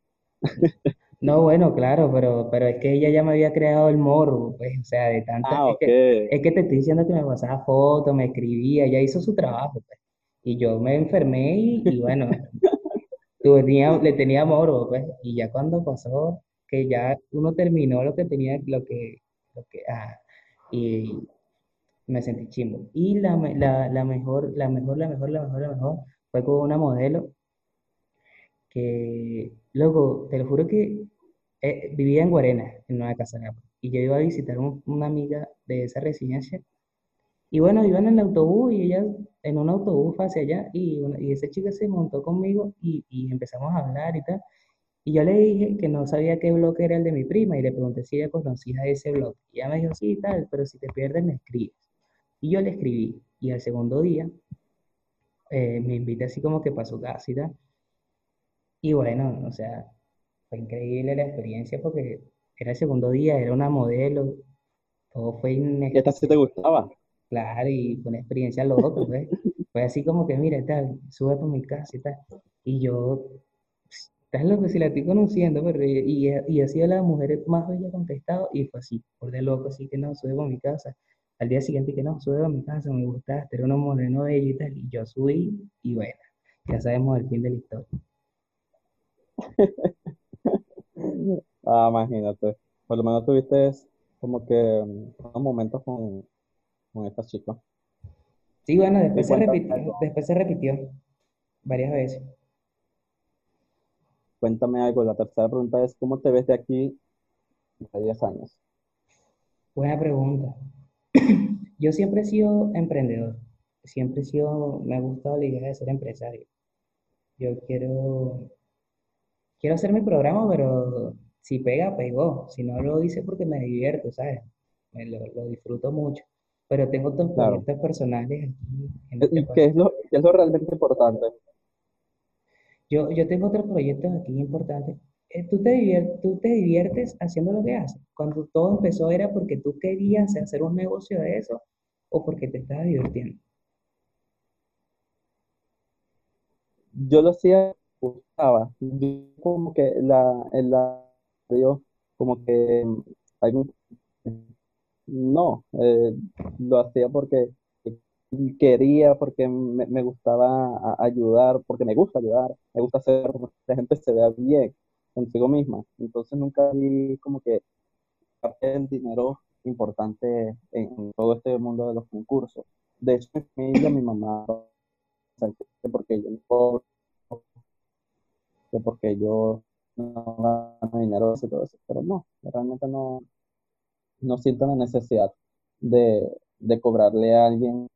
[laughs] no, bueno, claro, pero, pero es que ella ya me había creado el morbo, pues, o sea, de tanta, Ah, es ok. que, es que te estoy diciendo que me pasaba fotos, me escribía, ella hizo su trabajo, pues, y yo me enfermé y, y bueno, [laughs] tenía, le tenía morbo, pues, y ya cuando pasó, que ya uno terminó lo que tenía, lo que, lo que, ah, y me sentí chimbo. Y la, la, la mejor, la mejor, la mejor, la mejor, la mejor, fue con una modelo que, luego, te lo juro que eh, vivía en Guarena, en Nueva Casanapa, y yo iba a visitar un- una amiga de esa residencia, y bueno, iba en el autobús y ella en un autobús hacia allá, y, y esa chica se montó conmigo y, y empezamos a hablar y tal. Y yo le dije que no sabía qué blog era el de mi prima y le pregunté si ella conocía ese blog. Y ella me dijo, sí, tal, pero si te pierdes me escribes. Y yo le escribí. Y al segundo día eh, me invité así como que casa y tal. Y bueno, o sea, fue increíble la experiencia porque era el segundo día, era una modelo, todo fue ¿Y esta sí te gustaba? Claro, y fue una experiencia loca, pues. Fue así como que, mira, tal, sube por mi casa y tal. Y yo, estás loco si la estoy conociendo, pero y, y ha sido la mujer más bella contestado, y fue así, por de loco, así que no, sube por mi casa. Al día siguiente que no, sube por mi casa, me gustaste, era una moreno y tal, y yo subí, y bueno, ya sabemos el fin de la historia. [laughs] Ah, imagínate. Por lo menos tuviste como que mm, unos momentos con, con esta chica. Sí, bueno, después se repitió, algo, después se repitió varias veces. cuéntame algo. La tercera pregunta es, ¿cómo te ves de aquí a 10 años? Buena pregunta. [coughs] Yo siempre he sido emprendedor, siempre he sido, me ha gustado la idea de ser empresario. Yo quiero, quiero hacer mi programa, pero si pega, pegó. Si no lo hice porque me divierto, ¿sabes? Me lo, lo disfruto mucho. Pero tengo otros Claro. proyectos personales aquí en este ¿Y qué es lo, qué es lo realmente importante? Yo, yo tengo otros proyectos aquí importantes. Eh, ¿Tú te diviertes haciendo lo que haces? Cuando todo empezó era porque tú querías hacer un negocio de eso o porque te estabas divirtiendo. Yo lo hacía, gustaba. Yo como que la, la radio, como que no, eh, lo hacía porque quería, porque me, me gustaba ayudar, porque me gusta ayudar, me gusta hacer que la gente se vea bien consigo misma. Entonces nunca vi como que parte del dinero importante en, todo este mundo de los concursos. De hecho, mi familia, mi mamá, porque yo no que porque yo no gano dinero y todo eso, pero no, realmente no, no siento la necesidad de, de cobrarle a alguien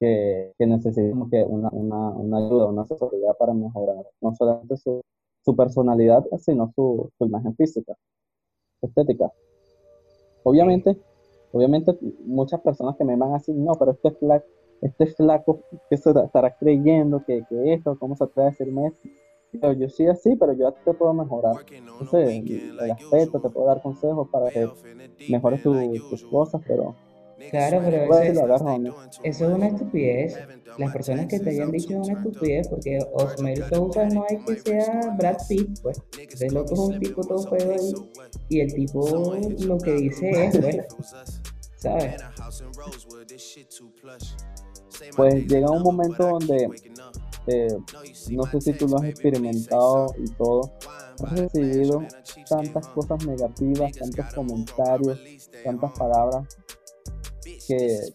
que, que necesite como que una, una, una ayuda, una asesoría para mejorar no solamente su, su personalidad, sino su, su imagen física, estética. Obviamente, obviamente muchas personas que me van a decir, no, pero este flaco, este flaco, ¿qué se estará creyendo que, que esto? ¿Cómo se atreve a decirme esto? Pero yo sí así, pero yo te puedo mejorar. Entonces, el, el aspecto, te puedo dar consejos para que mejores tu- tus cosas, pero Claro, pero eso es, eso es una estupidez. Las personas que te hayan dicho es una estupidez porque Osmer Sousa no hay que sea Brad Pitt, pues. De loco es un tipo todo feo ahí y el tipo lo que dice es, bueno, ¿sabes? Pues llega un momento donde, eh, no sé si tú lo has experimentado y todo, has recibido tantas cosas negativas, tantos comentarios, tantas palabras que,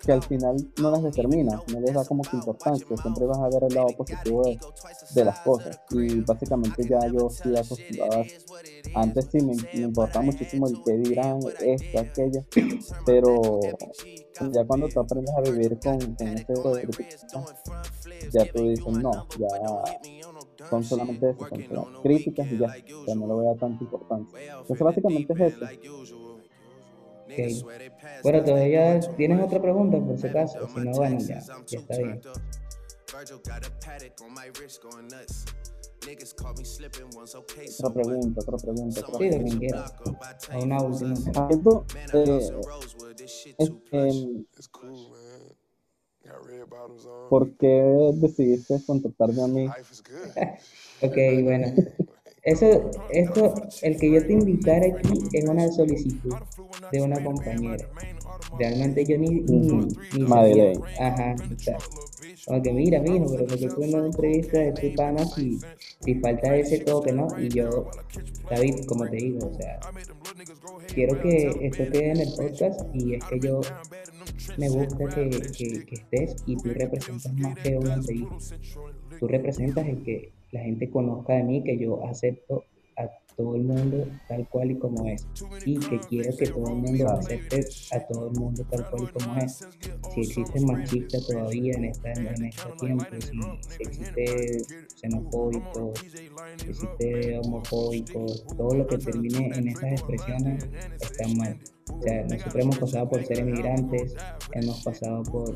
que al final no las determinas, no les da como que importancia, siempre vas a ver el lado positivo de, de las cosas. Y básicamente ya yo estoy antes sí me, me importaba muchísimo el que dirán esto, aquello, pero ya cuando tú aprendes a vivir con, con críticas, ya tú dices, no, ya son solamente eso, son críticas y ya, ya no le voy a dar tanta importancia. Entonces básicamente es eso. Ok. Bueno, todavía tienes otra pregunta por si acaso, si no, bueno, ya, ya está bien. Otra pregunta, otra pregunta, Sí, pregunta. quieras. O una última. Eh. ¿por qué decidiste contactarme a mí? [laughs] Ok, bueno. [laughs] Eso, esto, el que yo te invitara aquí es una solicitud de una compañera. Realmente yo ni, ni, ni Madeleine. Ajá, exacto. Como que mira, mijo, pero porque tú en una entrevista de este pana si, si falta ese toque, ¿no? Y yo, David, como te digo, o sea, quiero que esto quede en el podcast y es que yo me gusta que, que, que estés y tú representas más que una entrevista. Tú representas el que la gente conozca de mí, que yo acepto a todo el mundo tal cual y como es y que quiero que todo el mundo acepte a todo el mundo tal cual y como es. Si existe machista todavía en, esta, en este tiempo, si, existe xenofóbico, si existe homofóbico, todo lo que termine en esas expresiones está mal. O sea, nosotros hemos pasado por ser emigrantes, hemos pasado por,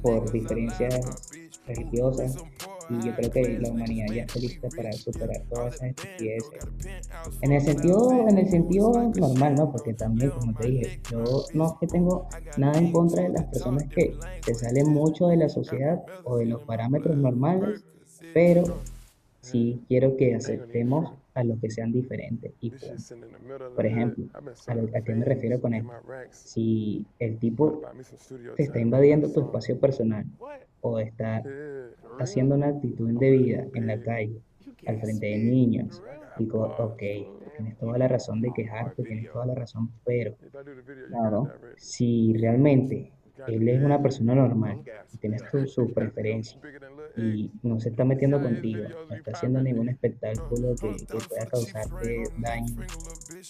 por diferencias religiosas y yo creo que la humanidad ya está lista para superar todas esas estupideces. En el sentido, en el sentido normal, ¿no? Porque también, como te dije, yo no es que tengo nada en contra de las personas que se salen mucho de la sociedad o de los parámetros normales, pero sí quiero que aceptemos a los que sean diferentes. Y por ejemplo, a, lo, a qué me refiero con esto. Si el tipo te está invadiendo tu espacio personal o está haciendo una actitud indebida en la calle, al frente de niños, digo, ok, tienes toda la razón de quejarte, tienes toda la razón, pero Claro. si realmente él es una persona normal y tienes tu, su preferencia y no se está metiendo contigo, no está haciendo ningún espectáculo que, que pueda causarte daño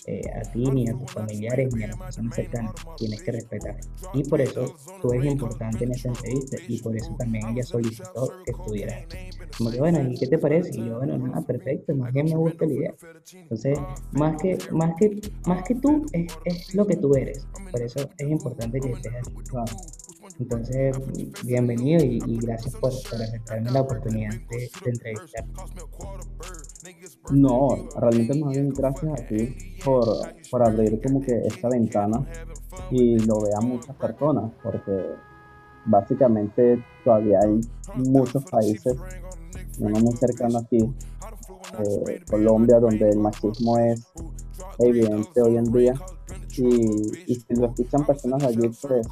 eh, a ti, ni a tus familiares, ni a las personas cercanas, tienes que respetar. Y por eso tú eres importante en esa entrevista y por eso también ella solicitó que estuvieras. Como que, bueno, ¿y qué te parece? Y yo, bueno, nada, perfecto, más bien me gusta la idea. Entonces, más que, más que, más que tú, es, es lo que tú eres. Por eso es importante que estés aquí. Claro. Entonces, bienvenido y, gracias por, por aceptarme la oportunidad de, de entrevistar. No, realmente más bien gracias a ti por, por abrir como que esta ventana y lo vean muchas personas, porque básicamente todavía hay muchos países, uno muy cercano aquí, eh, Colombia, donde el machismo es evidente hoy en día y, y si lo escuchan personas allí, pues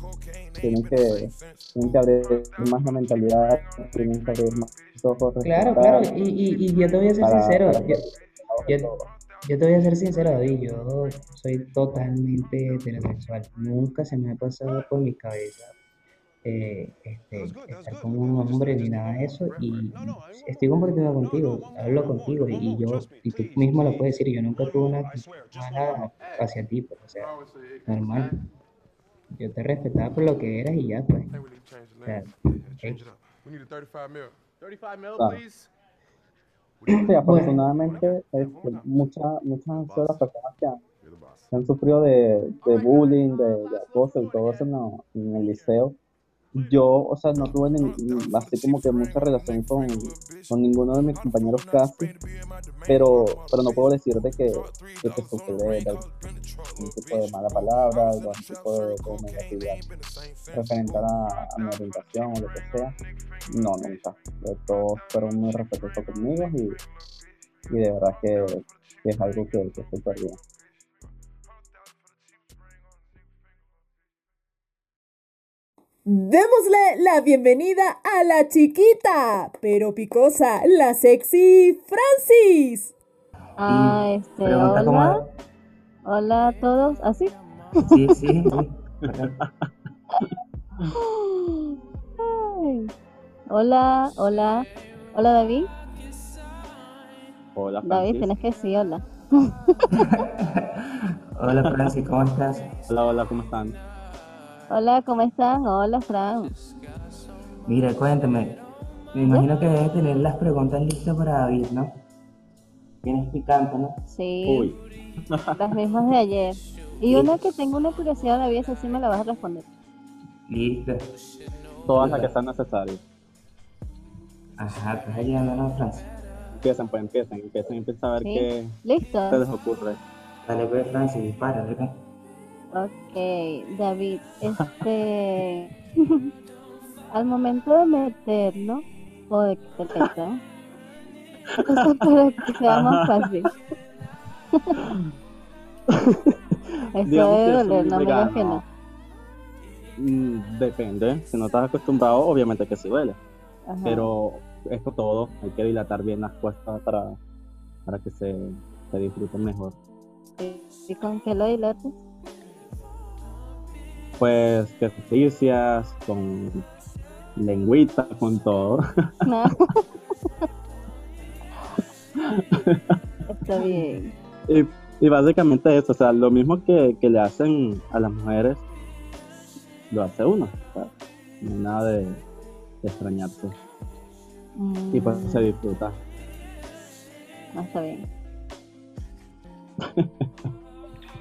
tienen que, tienen que abrir más la mentalidad, tienen que abrir más los ojos, Claro, claro, y, y, y yo te voy a ser para- sincero, para- yo, yo- yo te voy a ser sincero, David, yo soy totalmente heterosexual, nunca se me ha pasado por mi cabeza eh, este, estar con un hombre ni nada de eso, y estoy compartiendo contigo, hablo contigo, y yo, y tú mismo lo puedes decir, yo nunca tuve una mala hacia ti, pues, o sea, normal, yo te respetaba por lo que eras y ya, pues, o sea, ok. We need a 35 mil. 35 mil, Claro. please. [clears throat] Sí, afortunadamente este, muchas muchas las personas que han, que sufrido de, de bullying, de, de acoso y todo eso en, la- en el liceo. Yo, o sea, no tuve ni, así como que mucha relación con, con ninguno de mis compañeros casi, pero, pero no puedo decirte que, que, que sufrí de, de algún tipo de mala palabra, algún tipo de, de negatividad referente a, a mi orientación o lo que sea. No, nunca. Todos fueron muy respetuosos conmigo y, y de verdad que, es algo que, que súper bien. Démosle la bienvenida a la chiquita, pero picosa, la sexy Francis. Ah, este, Pregunta cómo hola, hola a todos, ¿Ah, ¿así? Sí, sí, sí. Hola, hola, hola David, Hola, David, Francis. tienes que decir hola. [laughs] Hola Francis, ¿cómo estás? Hola, hola, ¿cómo están? Hola, ¿cómo están? Hola, Fran. Mira, cuéntame. Me imagino que debes tener las preguntas listas para David, ¿no? Tienes picante, ¿no? Sí, Uy, las mismas de ayer. Y una que tengo una curiosidad, David, esa sí me la vas a responder. Listo. todas las que sean necesarias. Ajá, estás ayudando a Francis. Empiecen, pues empiecen, empiecen, empiecen a ver Sí. qué ¿Listo? se les ocurre. Dale, pues Francis, dispara, ¿verdad? Ok, David, este, [laughs] al momento de meterlo o de que te sea, para que sea más fácil. [laughs] Eso debe doler, no me digas que no. Mm, depende, si no estás acostumbrado, obviamente que sí duele. Ajá. Pero esto todo, hay que dilatar bien las cuestas para, para que se, se disfruten mejor. ¿Y con qué lo dilates? Pues que justicias, con lengüita, con todo. No. [laughs] Está bien. Y, y básicamente eso, o sea, lo mismo que, que le hacen a las mujeres, lo hace uno. no hay nada de, de extrañarse. Y pues se disfruta. Ah, está bien. [laughs]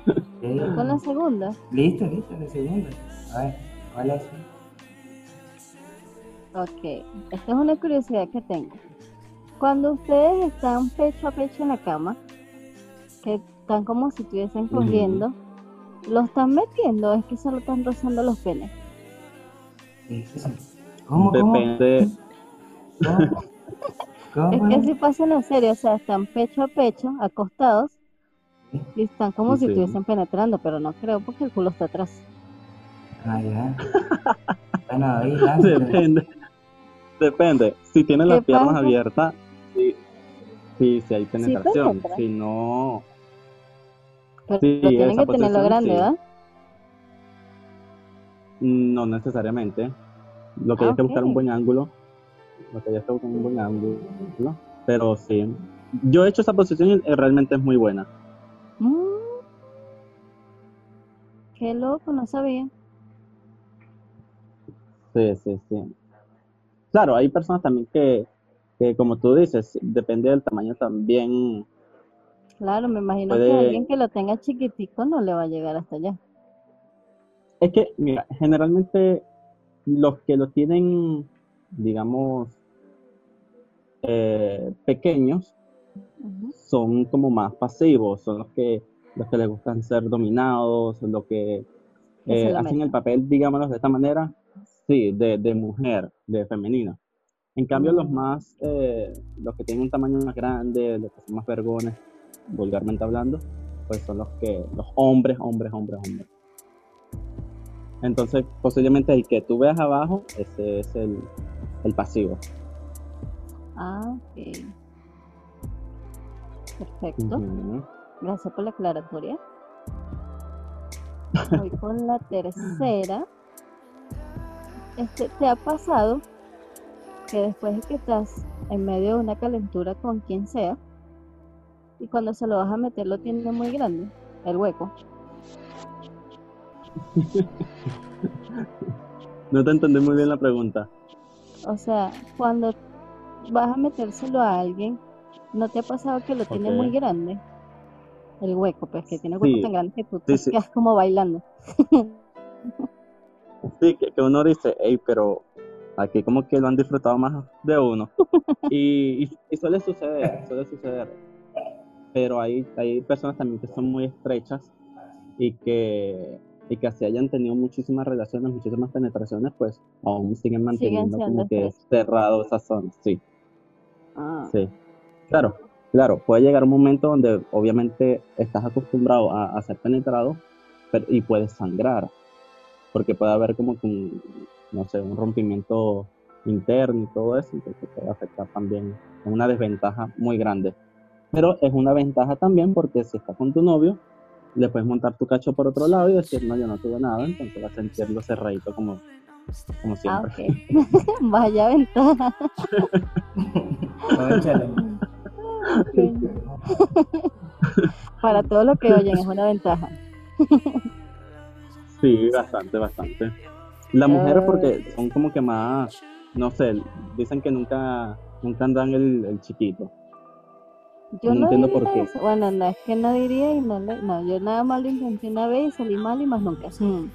Sí. Con la segunda. Listo, listo, la segunda. A ver, ¿cuál es? Ok, esta es una curiosidad que tengo. Cuando ustedes están pecho a pecho en la cama, que están como si estuviesen cogiendo, ¿lo están metiendo o es que solo están rozando los penes? Sí, sí, sí. ¿Cómo, cómo? Depende, ¿Cómo? [laughs] ¿Cómo? Es que si pasan en serio, o sea, están pecho a pecho, acostados, y están como si Sí. estuviesen penetrando, pero no creo porque el culo está atrás. Ah, ya. [laughs] Bueno, ahí, [laughs] lánzate. depende. Depende. Si tienen las ¿Qué piernas pasa? abiertas, sí, sí, sí hay penetración. penetra. si no, Pero Sí, tienen esa que tenerlo grande, sí. ¿verdad? no necesariamente. Lo que hay Ah, que buscar un buen ángulo. Lo que hay que buscar un buen ángulo. Pero sí. Yo he hecho esa posición y eh, realmente es muy buena. Qué loco, no sabía. Sí, sí, sí. Claro, hay personas también que, que, como tú dices, depende del tamaño también. Claro, me imagino que alguien que lo tenga chiquitico no le va a llegar hasta allá. Es que, mira, generalmente los que lo tienen, digamos, eh, pequeños, son como más pasivos, son los que, los que les gustan ser dominados, los que eh, hacen el papel, digámoslo de esta manera, sí, de, de mujer, de femenina. En cambio, los Mm. más, eh, los que tienen un tamaño más grande, los que son más vergones, vulgarmente hablando, pues son los que, los hombres, hombres, hombres, hombres. Entonces, posiblemente el que tú veas abajo, ese es el, el pasivo. Ah, ok. Perfecto. Ujú. Gracias por la aclaratoria. [laughs] Voy con la tercera. Este, ¿te ha pasado que después de que estás en medio de una calentura con quien sea y cuando se lo vas a meter lo tiene muy grande, el hueco? [laughs] No te entendí muy bien la pregunta. O sea, cuando vas a metérselo a alguien, ¿no te ha pasado que lo tiene Ok. muy grande? El hueco, pues que tiene el hueco Sí. tan grande que tú te sí. quedas como bailando. Sí, que, que uno dice, hey, pero aquí como que lo han disfrutado más de uno. [laughs] Y, y, y suele suceder, suele suceder. Pero hay, hay personas también que son muy estrechas y que, y que así hayan tenido muchísimas relaciones, muchísimas penetraciones, pues aún siguen manteniendo siendo como que cerrado esa zona. Sí, Ah, sí. Claro, claro, puede llegar un momento donde obviamente estás acostumbrado a, a ser penetrado pero- y puedes sangrar, porque puede haber como que un, no sé, un rompimiento interno y todo eso, entonces puede afectar también, es una desventaja muy grande. Pero es una ventaja también porque si estás con tu novio, le puedes montar tu cacho por otro lado y decir, no, yo no tuve nada, entonces vas a sentirlo cerradito como, como ah, siempre. ok. [laughs] Vaya ventaja. [laughs] [laughs] Para todos los que oyen es una ventaja. Sí, bastante, bastante. Las mujeres porque son como que más, no sé, dicen que nunca, nunca andan el, el chiquito. Yo No no, entiendo diría por qué. eso. Bueno, no es que no diría y no le, no, yo nada más lo intenté una vez y salí mal y más nunca. Mm,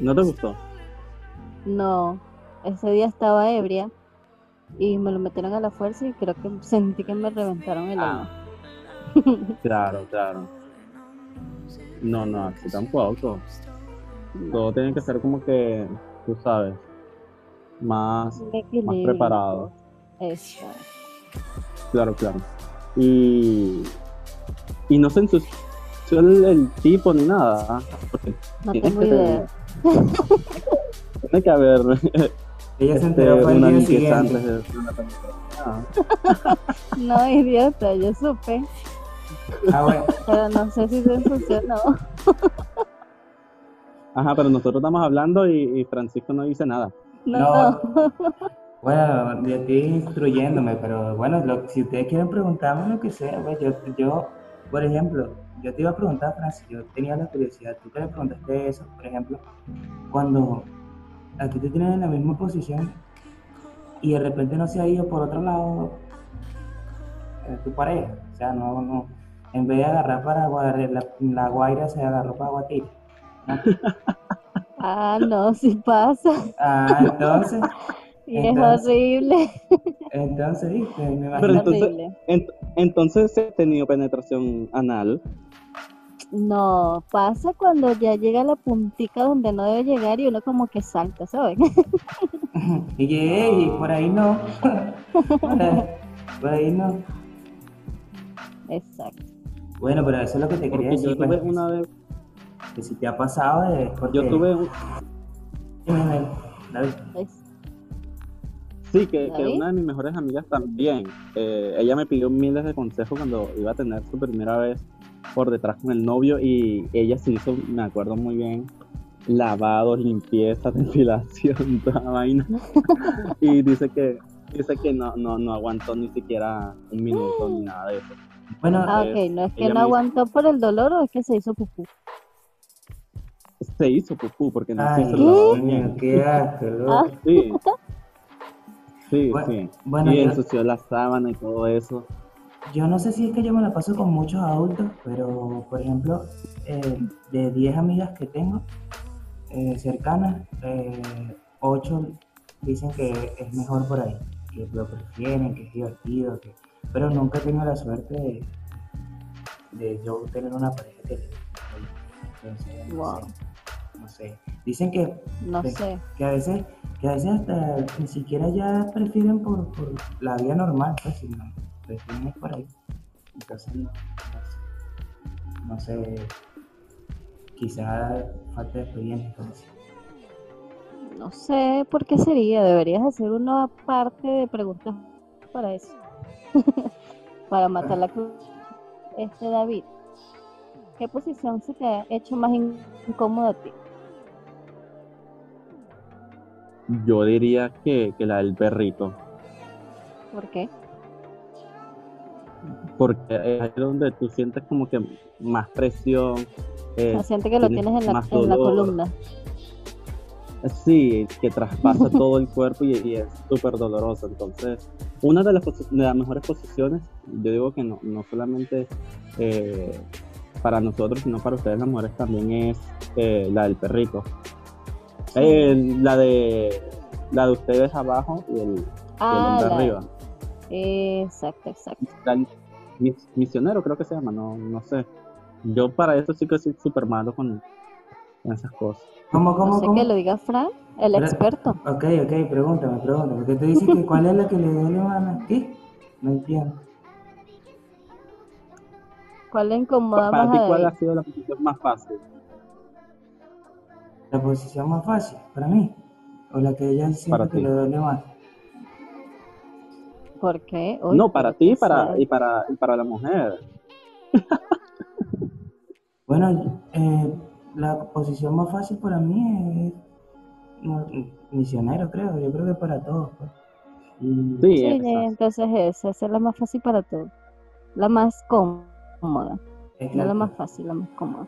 ¿No te gustó? No, ese día estaba ebria y me lo metieron a la fuerza y creo que sentí que me reventaron el alma. Claro, claro. No, no, así tampoco. No, Todo tiene que ser como que, tú sabes, más, más preparado. Eso. Claro, claro. Y, y no se ensució el, el tipo ni nada. ¿ah? Porque No tienes tengo que- idea. Tiene que haber Ella se este, enteró el una día limpieza antes de una. Ah. [laughs] No, idiota, yo supe, Ah, bueno. pero no sé si se ensució o no. [laughs] Ajá, pero nosotros estamos hablando y, y Francisco no dice nada. No, No. no. Bueno, yo estoy instruyéndome, pero bueno, lo- si ustedes quieren preguntarme lo que sea, pues yo, yo, por ejemplo, yo te iba a preguntar, Francis, yo tenía la curiosidad, tú que le preguntaste eso, por ejemplo, cuando a ti te tienen en la misma posición y de repente no se ha ido por otro lado eh, tu pareja, o sea, no, no, en vez de agarrar para la, la guaira se agarró para Guatire. ¿no? [laughs] Ah, no, sí pasa. Ah, entonces, [laughs] Y es Entonces- horrible. [laughs] entonces, viste, me Pero imagino entonces, horrible. ent- entonces he tenido penetración anal. No, pasa cuando ya llega la puntica donde no debe llegar y uno como que salta, ¿saben? [laughs] Y que, "Ey, por ahí no. [laughs] por, ahí, por ahí no. Exacto. Bueno, pero eso es lo que te quería Porque yo decir. tuve pues, una vez, que si te ha pasado es porque... yo tuve un, Sí, que, que una de mis mejores amigas también. eh, ella me pidió miles de consejos cuando iba a tener su primera vez por detrás con el novio y ella se hizo, me acuerdo muy bien, lavados, limpieza, [laughs] ventilación, toda vaina. [laughs] y dice que dice que no, no, no aguantó ni siquiera un minuto ni nada de eso. Bueno, Ah, ok, no es que no dice- aguantó por el dolor o es que se hizo pupú. Se hizo pupú porque no se hizo mío, qué asco. Ah. Sí. Sí, Bueno, sí. bueno, y yo- ensució la sábana y todo eso. Yo no sé si es que yo me la paso con muchos adultos, pero por ejemplo, eh, de 10 amigas que tengo eh, cercanas, 8 dicen que es mejor por ahí, que lo prefieren, que es divertido, que... pero nunca he tenido la suerte de, de yo tener una pareja que le Entonces, no Wow. sé, no sé. Dicen que No de- sé. que a veces, que a veces hasta ni siquiera ya prefieren por, por la vía normal, pues, sino por ahí. Entonces, no, no sé, no sé, quizá falta de experiencia, entonces. No sé por qué sería. Deberías hacer una parte de preguntas para eso. [laughs] para matar la cruz. Este David, ¿qué posición se te ha hecho más in- incómoda a ti? Yo diría que, que la del perrito. ¿Por qué? Porque es ahí donde tú sientes como que más presión. eh, siente que lo tienes tienes en la, en columna. Sí, que traspasa [laughs] todo el cuerpo y, y es súper doloroso. Entonces, una de las, de las mejores posiciones, yo digo que no, no solamente eh, para nosotros, sino para ustedes las mujeres también es eh, la del perrito. La de la de ustedes abajo y el, y el Ah, la- arriba. Exacto, exacto. La- mis- misionero creo que se llama, no, no sé. Yo para eso sí que soy súper malo con, con esas cosas. ¿Cómo, cómo, No sé cómo? que lo diga Fran, el Pero- experto. Ok, ok, pregúntame, pregúntame. Porque tú dices que [laughs] cuál es la que le duele más a ti. No entiendo. ¿Cuál le incomoda Para más ti, ¿cuál ha sido la posición más fácil? La posición más fácil para mí. O la que ella siente que ti. le duele más. ¿Por qué? Uy, no, para ti para, y, para, y para la mujer. [laughs] Bueno, eh, la posición más fácil para mí es no, misionero, creo. Yo creo que para todos. pues. Y- Sí, Sí, esa. entonces esa, esa es la más fácil para todos. La más cómoda. No la más fácil, la más cómoda.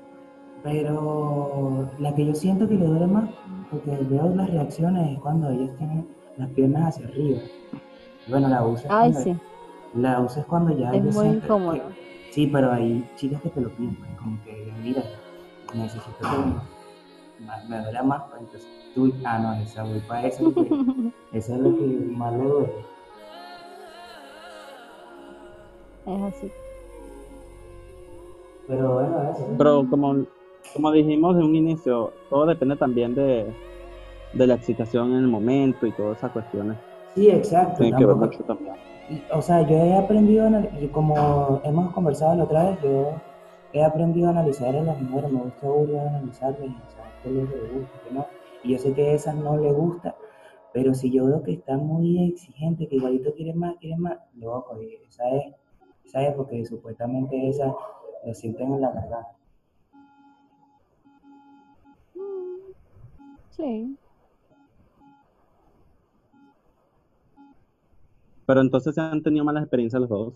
Pero la que yo siento que le duele más, porque veo las reacciones, es cuando ellos tienen las piernas hacia arriba. Bueno, la usa es Ay, cuando, sí, la usa es cuando ya es muy que- incómodo. sí, pero hay chicas que te lo piden, pues, como que, mira, necesito que más, me duele más, pues entonces tú, ah, no, esa voy para porque [laughs] esa es lo que más le duele. Es así. Pero bueno, eso. Pero como, como dijimos de un inicio, todo depende también de, de la excitación en el momento y todas esas cuestiones. Sí, exacto. Tiene que ver tampoco- mucho también. O sea, yo he aprendido, a anal- y como hemos conversado la otra vez, yo he aprendido a analizar a las mujeres, me gusta burda de analizarlas y saber qué es lo que les gusta, qué no. Y yo sé que a esas no les gusta, pero si yo veo que está muy exigente, que igualito quiere más, quiere más, loco, y esa es, esa es porque supuestamente esa la sienten en la garganta. Sí. Pero entonces han tenido malas experiencias los dos.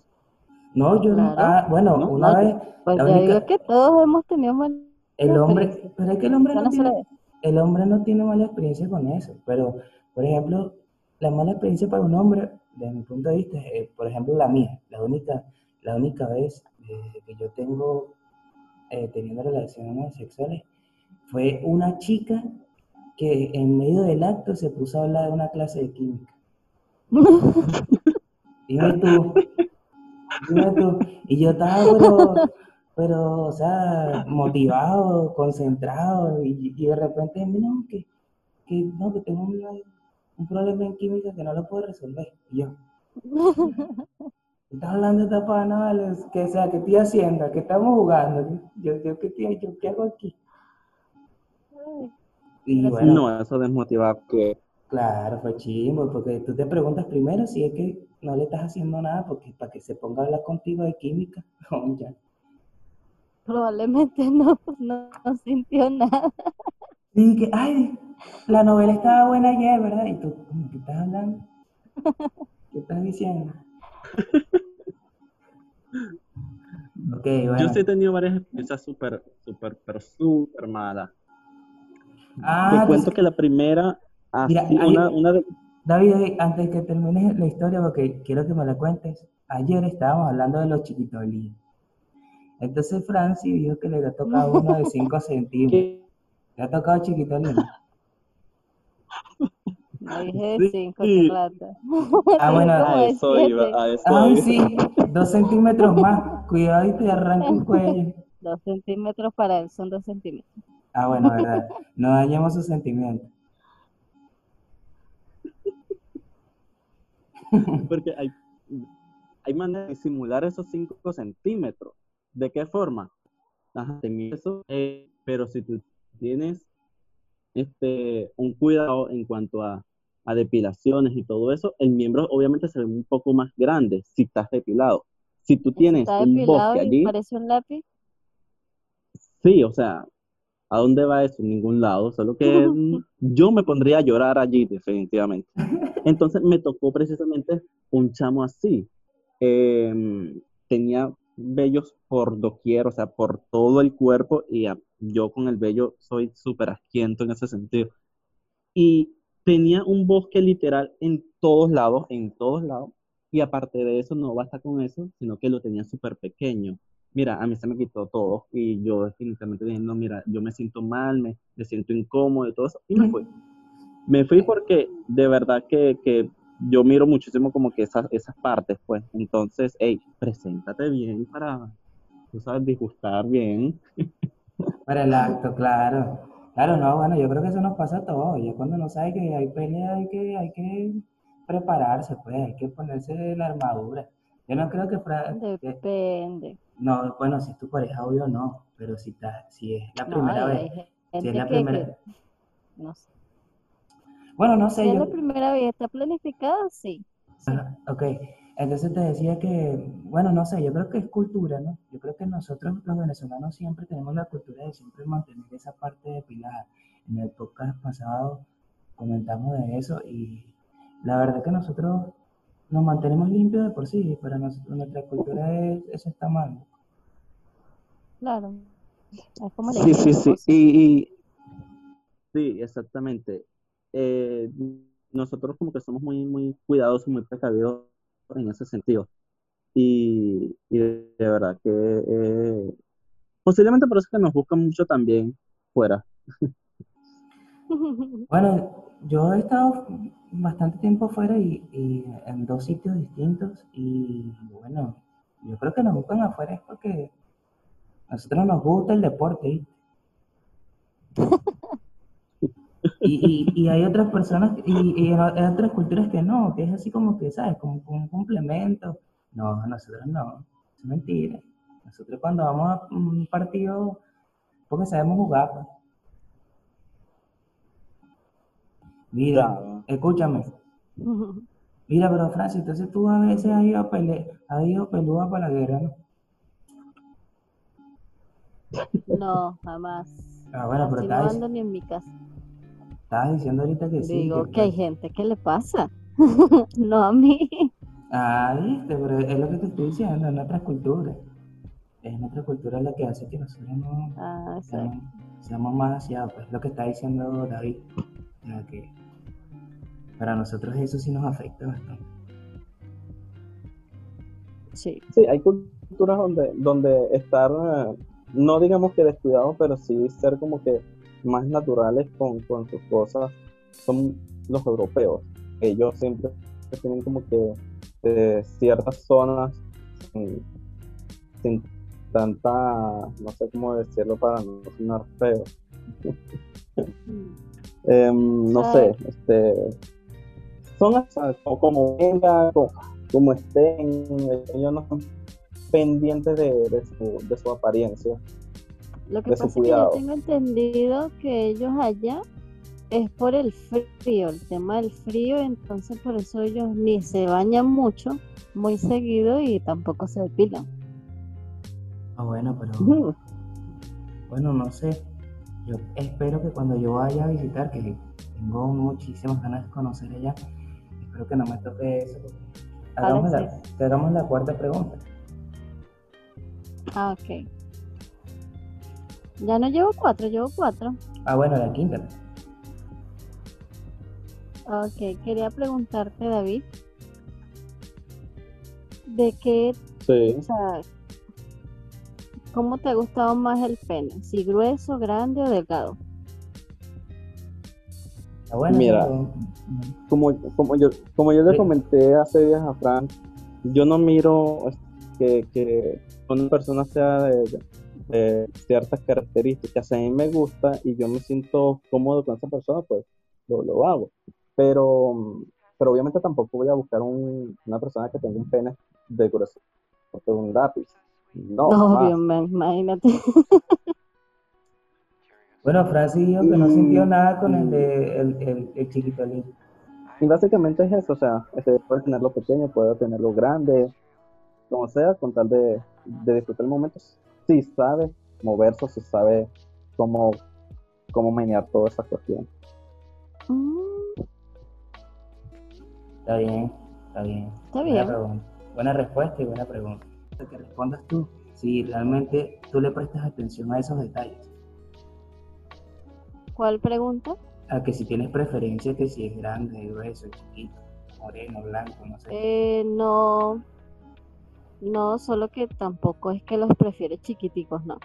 No, yo no. Claro. Ah, bueno, ¿No? una No, vez, Pues la yo única- digo que todos hemos tenido mal. el hombre, pero es que el hombre no tiene, el hombre no tiene mala experiencia con eso, pero, por ejemplo, la mala experiencia para un hombre, desde mi punto de vista, es, por ejemplo, la mía, la única, la única vez eh, que yo tengo eh, teniendo relaciones sexuales, fue una chica que en medio del acto se puso a hablar de una clase de química. [laughs] Dime tú, dime tú. Y yo estaba, pero, pero, o sea, motivado, concentrado, y, y de repente, no, que, que, no, que tengo una- un problema en química que no lo puedo resolver. Y yo, estás hablando de etapas anuales, que o sea, ¿qué estoy haciendo? ¿Qué estamos jugando? Yo, yo, ¿qué, estoy- yo, ¿qué hago aquí? Y Pero bueno, No, eso desmotiva que Claro, fue chimbo, porque tú te preguntas primero si es que no le estás haciendo nada, porque para que se ponga a hablar contigo de química, [laughs] no, ya. Probablemente no, no, no sintió nada. Sí, que, ay, la novela estaba buena ayer, ¿verdad? Y tú, ¿qué estás hablando? ¿Qué estás diciendo? [laughs] Ok, bueno. yo sí he tenido varias experiencias súper, súper, pero súper malas. Ah, Te cuento que la primera, Mira, una, una de, David, antes que termines la historia, porque quiero que me la cuentes, ayer estábamos hablando de los chiquitolín. Entonces Francis dijo que le había tocado uno de 5 [laughs] centímetros. ¿Le ha tocado chiquitolín? No dije de Sí. cinco, qué rata. Ah, [laughs] bueno, a eso iba, a eso Ay, iba. sí, dos centímetros más. Cuidado y te arranca el cuello. Dos centímetros para él son dos centímetros. Ah, bueno, verdad. No dañemos sus sentimientos. [laughs] Porque hay, hay manera de simular esos 5 centímetros. ¿De qué forma? Ajá, eso, eh, pero si tú tienes este, un cuidado en cuanto a, a depilaciones y todo eso, el miembro obviamente se ve un poco más grande si estás depilado. Si tú tienes Está un depilado bosque y allí, parece un lápiz. sí, o sea, ¿a dónde va eso? Ningún lado, solo que mm, yo me pondría a llorar allí definitivamente. Entonces me tocó precisamente un chamo así. Em, tenía vellos por doquier, o sea, por todo el cuerpo, y yo con el vello soy súper asquiento en ese sentido. Y tenía un bosque literal en todos lados, en todos lados, y aparte de eso, no basta con eso, sino que lo tenía súper pequeño. Mira, a mí se me quitó todo, y yo definitivamente dije, no, mira, yo me siento mal, me, me siento incómodo y todo eso, y me fui. Me fui porque de verdad que, que yo miro muchísimo como que esas, esas partes, pues. Entonces, hey, preséntate bien para, tú sabes, disgustar bien. Para el acto, claro. Claro, no, bueno, yo creo que eso nos pasa a todos. Ya cuando uno sabe que hay pelea, hay que, hay que prepararse, pues, hay que ponerse la armadura. Yo no creo que, Fra- que- Depende. No, bueno, si es tu pareja, obvio no, pero si, está, si es la primera vez, si es la que, primera, que- no sé. bueno, no Si sé, es yo, la primera vez, está planificado, sí. sí. Ok, entonces te decía que, bueno, no sé, yo creo que es cultura, ¿no? Yo creo que nosotros los venezolanos siempre tenemos la cultura de siempre mantener esa parte depilada. En el podcast pasado comentamos de eso y la verdad que nosotros nos mantenemos limpios de por sí, pero nos- nuestra cultura es, eso está mal. Claro. Es como la Sí, sí, sí. Y, y- sí, exactamente. Eh, nosotros como que somos muy, muy cuidadosos, muy precavidos en ese sentido. Y, y de, de verdad que eh, posiblemente por eso es que nos buscan mucho también fuera. [laughs] Bueno, yo he estado bastante tiempo fuera y, y en dos sitios distintos y bueno, yo creo que nos buscan afuera es porque a nosotros nos gusta el deporte. [laughs] Y, y, y hay otras personas y, y hay otras culturas que no, que es así como que, ¿sabes? Como, como un complemento. No, nosotros no, es mentira. Nosotros cuando vamos a un partido, porque sabemos jugar. pues. Mira, escúchame. [laughs] Mira, pero Francis, entonces tú a veces has ido, a pele has ido pelúa para la guerra, ¿no? No, jamás. Ah, bueno, pero no estabas, ando ni en mi casa. estabas diciendo ahorita que sí. Digo que- que hay gente que le pasa. [laughs] No a mí. Ah, viste, pero es lo que te estoy diciendo, es nuestra cultura. Es nuestra cultura la que hace que nosotros no Ah, seamos más asiados. Pues lo que está diciendo David. Que para nosotros eso sí nos afecta bastante. Sí. Sí, hay culturas donde, donde estar, eh, no digamos que descuidados, pero sí ser como que más naturales con, con sus cosas son los europeos. Ellos siempre tienen como que eh, ciertas zonas sin, sin tanta, no sé cómo decirlo para no sonar feo. Em, no sé, Sabe. este, son hasta como, como venga, como, como estén, ellos no están pendientes de, de su, de su apariencia. Lo que de su pasa es que yo cuidado. tengo entendido que ellos allá es por el frío, el tema del frío, entonces por eso ellos ni se bañan mucho, muy seguido y tampoco se depilan. Ah, bueno, pero bueno, no sé. Yo espero que cuando yo vaya a visitar, que tengo muchísimas ganas de conocer allá, espero que no me toque eso. Hagamos la, que hagamos la cuarta pregunta. Ah, ok. Ya no llevo cuatro, llevo cuatro. Ah, bueno, la quinta. Ok, quería preguntarte, David, ¿de qué, Sí. o sea, cómo te ha gustado más el pene? ¿Si grueso, grande o delgado? Ah, bueno, Mira. como, como yo, como yo le comenté hace días a Frank, yo no miro que, que una persona sea de, de ciertas características. Si a mí me gusta y yo me siento cómodo con esa persona, pues lo, lo hago. Pero, pero obviamente tampoco voy a buscar un- una persona que tenga un pene de grueso, de un lápiz. No, Obvio, man, imagínate. [laughs] Bueno, Francis dijo que no sintió nada con el de el, el, el chiquitolín. Y básicamente es eso, o sea, este, puede tenerlo pequeño, puede tenerlo grande, como sea, con tal de, de disfrutar el momento. Si sabe moverse, si sabe cómo, cómo menear toda esa cuestión. Mm, Está bien, está bien. Está bien. Buena respuesta y buena pregunta. Que respondas tú, si realmente tú le prestas atención a esos detalles. ¿Cuál pregunta? A que si tienes preferencia, que si es grande, grueso, chiquito, moreno, blanco, no sé. Eh, no, no, solo que tampoco es que los prefiere chiquiticos, no.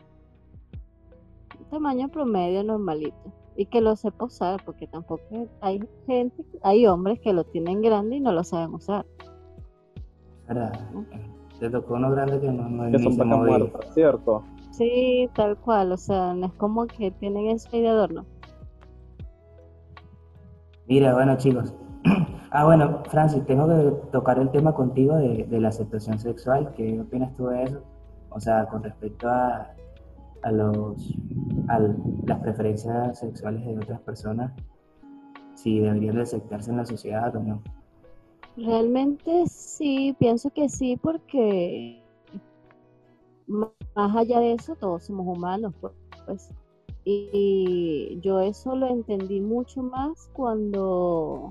Tamaño promedio normalito. Y que lo sepa usar, porque tampoco hay gente, hay hombres que lo tienen grande y no lo saben usar. Eh, te tocó uno grande que no, no Que ni son se muertas, ¿cierto? Sí, tal cual, o sea, no es como que tienen eso ahí de adorno. Mira, bueno, chicos. [clears throat] Ah, bueno, Francis, tengo que tocar el tema contigo de, de la aceptación sexual. ¿Qué opinas tú de eso? O sea, con respecto a, a los a las preferencias sexuales de otras personas, si deberían de aceptarse en la sociedad o no. Realmente sí, pienso que sí, porque más allá de eso, todos somos humanos, pues. Y yo eso lo entendí mucho más cuando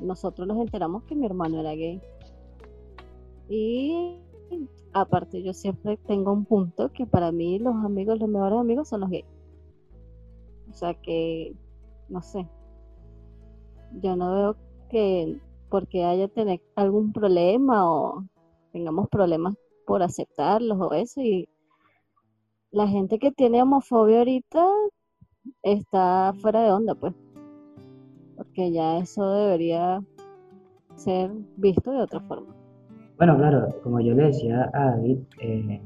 nosotros nos enteramos que mi hermano era gay. Y aparte, yo siempre tengo un punto que para mí los amigos, los mejores amigos son los gays. O sea que, no sé, yo no veo que porque haya tener algún problema o tengamos problemas por aceptarlos o eso y la gente que tiene homofobia ahorita está fuera de onda pues porque ya eso debería ser visto de otra forma. Bueno, claro, como yo le decía a David, eh,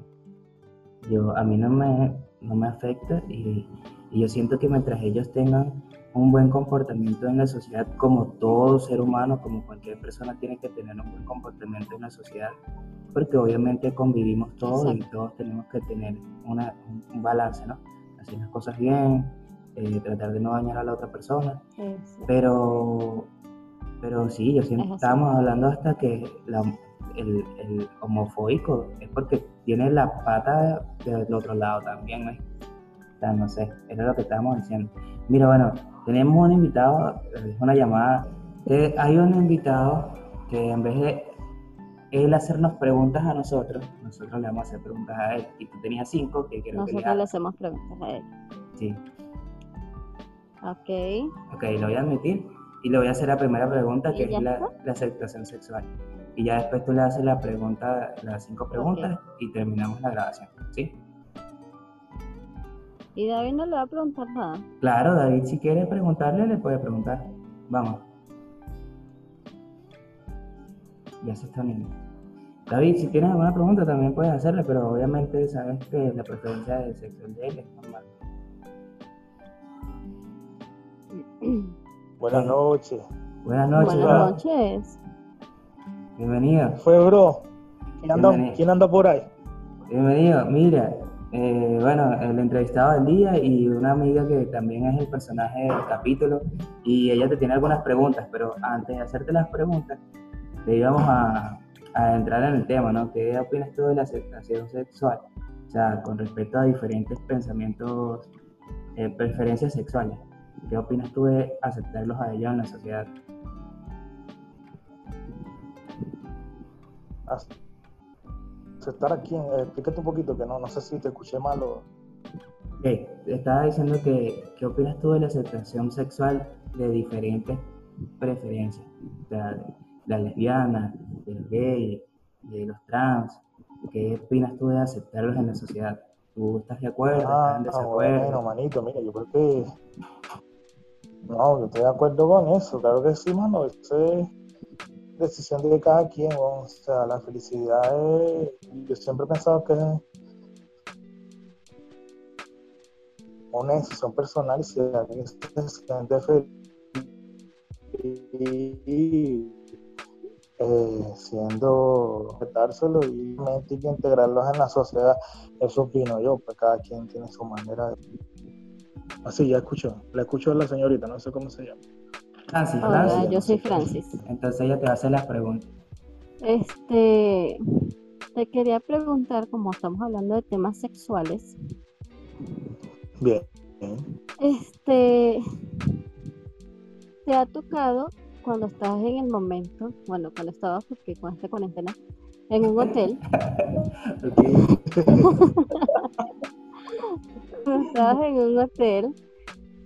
yo, a mí no me, no me afecta y, y yo siento que mientras ellos tengan un buen comportamiento en la sociedad, como todo ser humano, como cualquier persona tiene que tener un buen comportamiento en la sociedad, porque obviamente convivimos todos y todos tenemos que tener una- un, balance, ¿no? Hacer las cosas bien, eh, tratar de no dañar a la otra persona, pero, pero sí, yo así. estábamos hablando hasta que la- el, el homofóbico es porque tiene la pata del otro lado también, ¿no? No sé, eso es lo que estábamos diciendo. Mira, bueno, tenemos un invitado, es una llamada, que hay un invitado que en vez de él hacernos preguntas a nosotros, nosotros le vamos a hacer preguntas a él. Y tú tenías cinco que quiero que le Nosotros le hacemos preguntas a él. Sí. Ok. Ok, lo voy a admitir y le voy a hacer la primera pregunta, que ¿Y ya es la, la aceptación sexual. Y ya después tú le haces la pregunta, las cinco preguntas y terminamos la grabación. ¿Sí? Y David no le va a preguntar nada. Claro, David, si quiere preguntarle, le puede preguntar. Vamos. Ya se está uniendo. David, si tienes alguna pregunta también puedes hacerle, pero obviamente sabes que la preferencia del sexo de él es normal. [clears throat] Buenas noches. Buenas noches, Buenas bro. noches. Bienvenido. Fue, bro. ¿Quién anda. ¿quién anda por ahí? Bienvenido. Mira, eh, bueno, el entrevistado del día y una amiga que también es el personaje del capítulo y ella te tiene algunas preguntas, pero antes de hacerte las preguntas, te íbamos a, entrar en el tema, ¿no? ¿Qué opinas tú de la aceptación sexual? O sea, con respecto a diferentes pensamientos, eh, preferencias sexuales. ¿Qué opinas tú de aceptarlos a ellos en la sociedad? Aceptar aquí, eh, explícate un poquito que no, no sé si te escuché mal o... Ok, te estaba diciendo que, ¿qué opinas tú de la aceptación sexual de diferentes preferencias? O sea, de las lesbianas, de los gays, de los trans. ¿Qué opinas tú de aceptarlos en la sociedad? ¿Tú estás de acuerdo? ¿Estás Ah, en desacuerdo? bueno, manito, mira, yo creo que... No, yo estoy de acuerdo con eso, claro que sí, mano, eso es decisión de cada quien, o sea, la felicidad es... Yo siempre he pensado que es una decisión personal y si alguien se siente feliz y eh, siendo respetárselo y hay que integrarlos en la sociedad, eso opino yo, pues cada quien tiene su manera de... Así, ya escucho, la escucho a la señorita, no sé cómo se llama. Francis, Hola, Francis. yo soy Francis. Entonces ella te va a hacer las preguntas. Este, te quería preguntar, como estamos hablando de temas sexuales, Bien. este, ¿te ha tocado cuando estás en el momento, bueno, cuando estabas, porque con esta cuarentena, en un hotel, [laughs] [laughs] cuando estabas en un hotel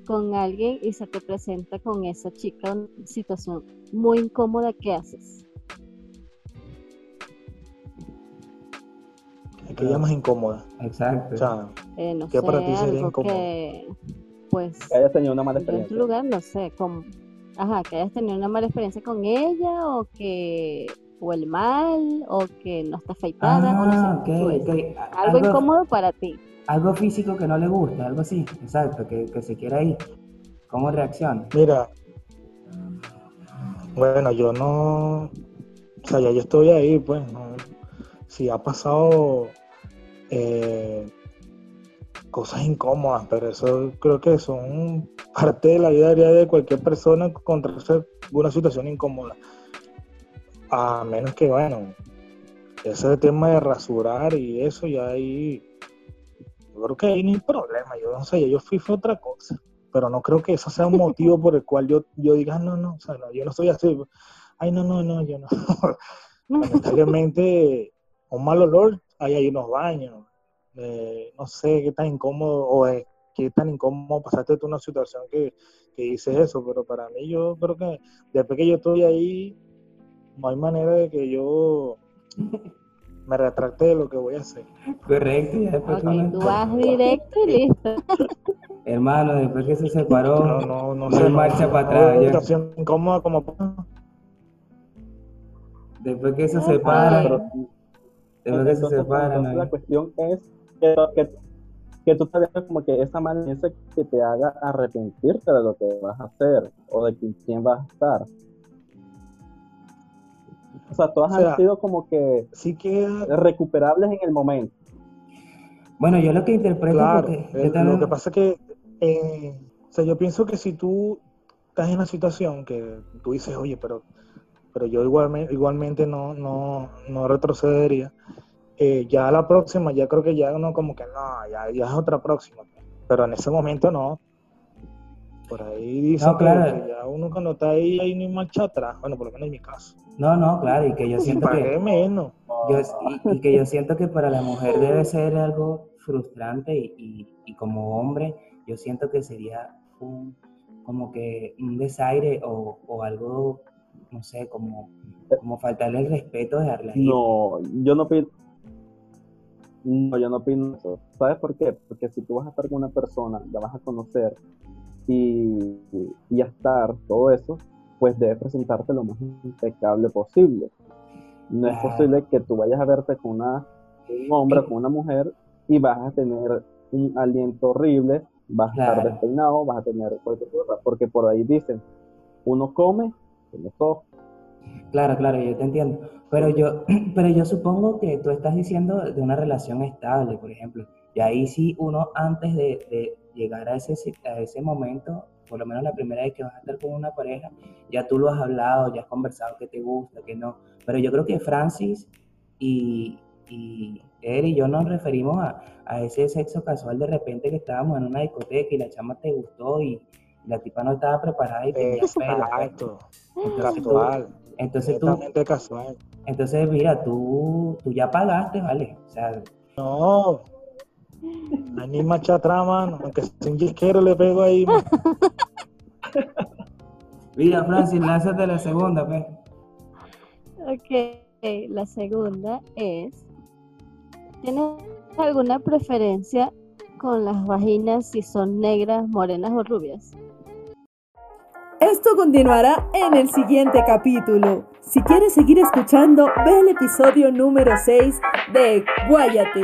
con alguien y se te presenta con esa chica una situación muy incómoda, ¿qué haces? Es que ella es más incómoda. Exacto. O sea, Eh, no ¿Qué sé, para ti sería algo incómodo? que, pues, Que hayas tenido una mala yo en tu experiencia. lugar, no sé, como, ajá, que hayas tenido una mala experiencia con ella o que huele mal o que no está afeitada o no Ah, sé, ok. algo incómodo para ti. Algo físico que no le gusta, algo así, exacto, que, se quiera ir. ¿Cómo reacciona? mira, bueno, yo no, o sea, ya yo estoy ahí, pues, no, si ha pasado eh, cosas incómodas, pero eso creo que son parte de la vida diaria de cualquier persona encontrarse alguna situación incómoda. A menos que, bueno, ese tema de rasurar y eso, ya ahí, yo creo que ahí no hay problema. Yo no sé, yo fui fue otra cosa, pero no creo que eso sea un motivo por el cual yo, yo diga, "Ah, no, no, o sea, no, yo no soy así. Ay, no, no, no, yo no. [laughs] Lamentablemente, un mal olor, hay ahí unos baños. Eh, no sé qué tan incómodo o es, qué tan incómodo pasaste tú una situación que, que dices eso, pero para mí yo creo que después que yo estoy ahí, no hay manera de que yo me retracte de lo que voy a hacer. Correcto, ya después que Ok, uno- tú vas directo y listo. [laughs] Hermano, después que se separó, No, no, no, no hay marcha no- para atrás, ya. situación incómoda como después que se separan, Pero, después que se entonces la ¿no? cuestión es que, que, que tú te veas como que esa mala experiencia que te haga arrepentirte de lo que vas a hacer o de con quién vas a estar. O sea, todas O sea, han sido como que sí queda recuperables en el momento. Bueno, yo lo que interpreto Claro, porque el- también- lo que pasa es que, eh, o sea, yo pienso que si tú estás en una situación que tú dices, oye, pero, pero yo igualmente, igualmente no, no, no retrocedería, eh, ya la próxima, ya creo que ya uno como que no, ya, ya es otra próxima, pero en ese momento no. Por ahí dicen No, claro. que, ya uno cuando está ahí, hay ni marcha atrás. Bueno, por lo menos en mi caso. No, no, claro, y que yo [laughs] siento pagué que, menos. yo, y, y que yo siento que para la mujer debe ser algo frustrante y, y- y como hombre yo siento que sería un, como que un desaire o, o algo, no sé, como, como faltarle el respeto, dejarla ir. No, yo no opino. No, yo no opino eso. ¿Sabes por qué? Porque si tú vas a estar con una persona, la vas a conocer y, y estar, todo eso, pues debe presentarte lo más impecable posible. No es Claro. posible que tú vayas a verte con una, un hombre o con una mujer y vas a tener un aliento horrible, vas a estar despeinado, vas a tener cualquier cosa, porque por ahí dicen, uno come con los ojos. Claro, claro, yo te entiendo. Pero yo, [clears throat] pero yo supongo que tú estás diciendo de una relación estable, por ejemplo. Y ahí sí uno antes de, de llegar a ese, a ese momento, por lo menos la primera vez que vas a estar con una pareja, ya tú lo has hablado, ya has conversado qué te gusta, qué no. Pero yo creo que Francis y, y él y yo nos referimos a, a ese sexo casual de repente que estábamos en una discoteca y la chama te gustó y la tipa no estaba preparada y tenía pues. Exacto. Entonces tú, Casual. entonces tú, casual. entonces, mira, tú, tú ya pagaste, ¿vale? O sea, No. Marcha atrás, mano. Aunque sea un yisquero le pego ahí. mano. [laughs] mira, Francis, lánzate la segunda, pues. Ok, la segunda es, ¿tienes alguna preferencia con las vaginas si son negras, morenas o rubias? Esto continuará en el siguiente capítulo. Si quieres seguir escuchando, ve el episodio número 6 de Guáyate.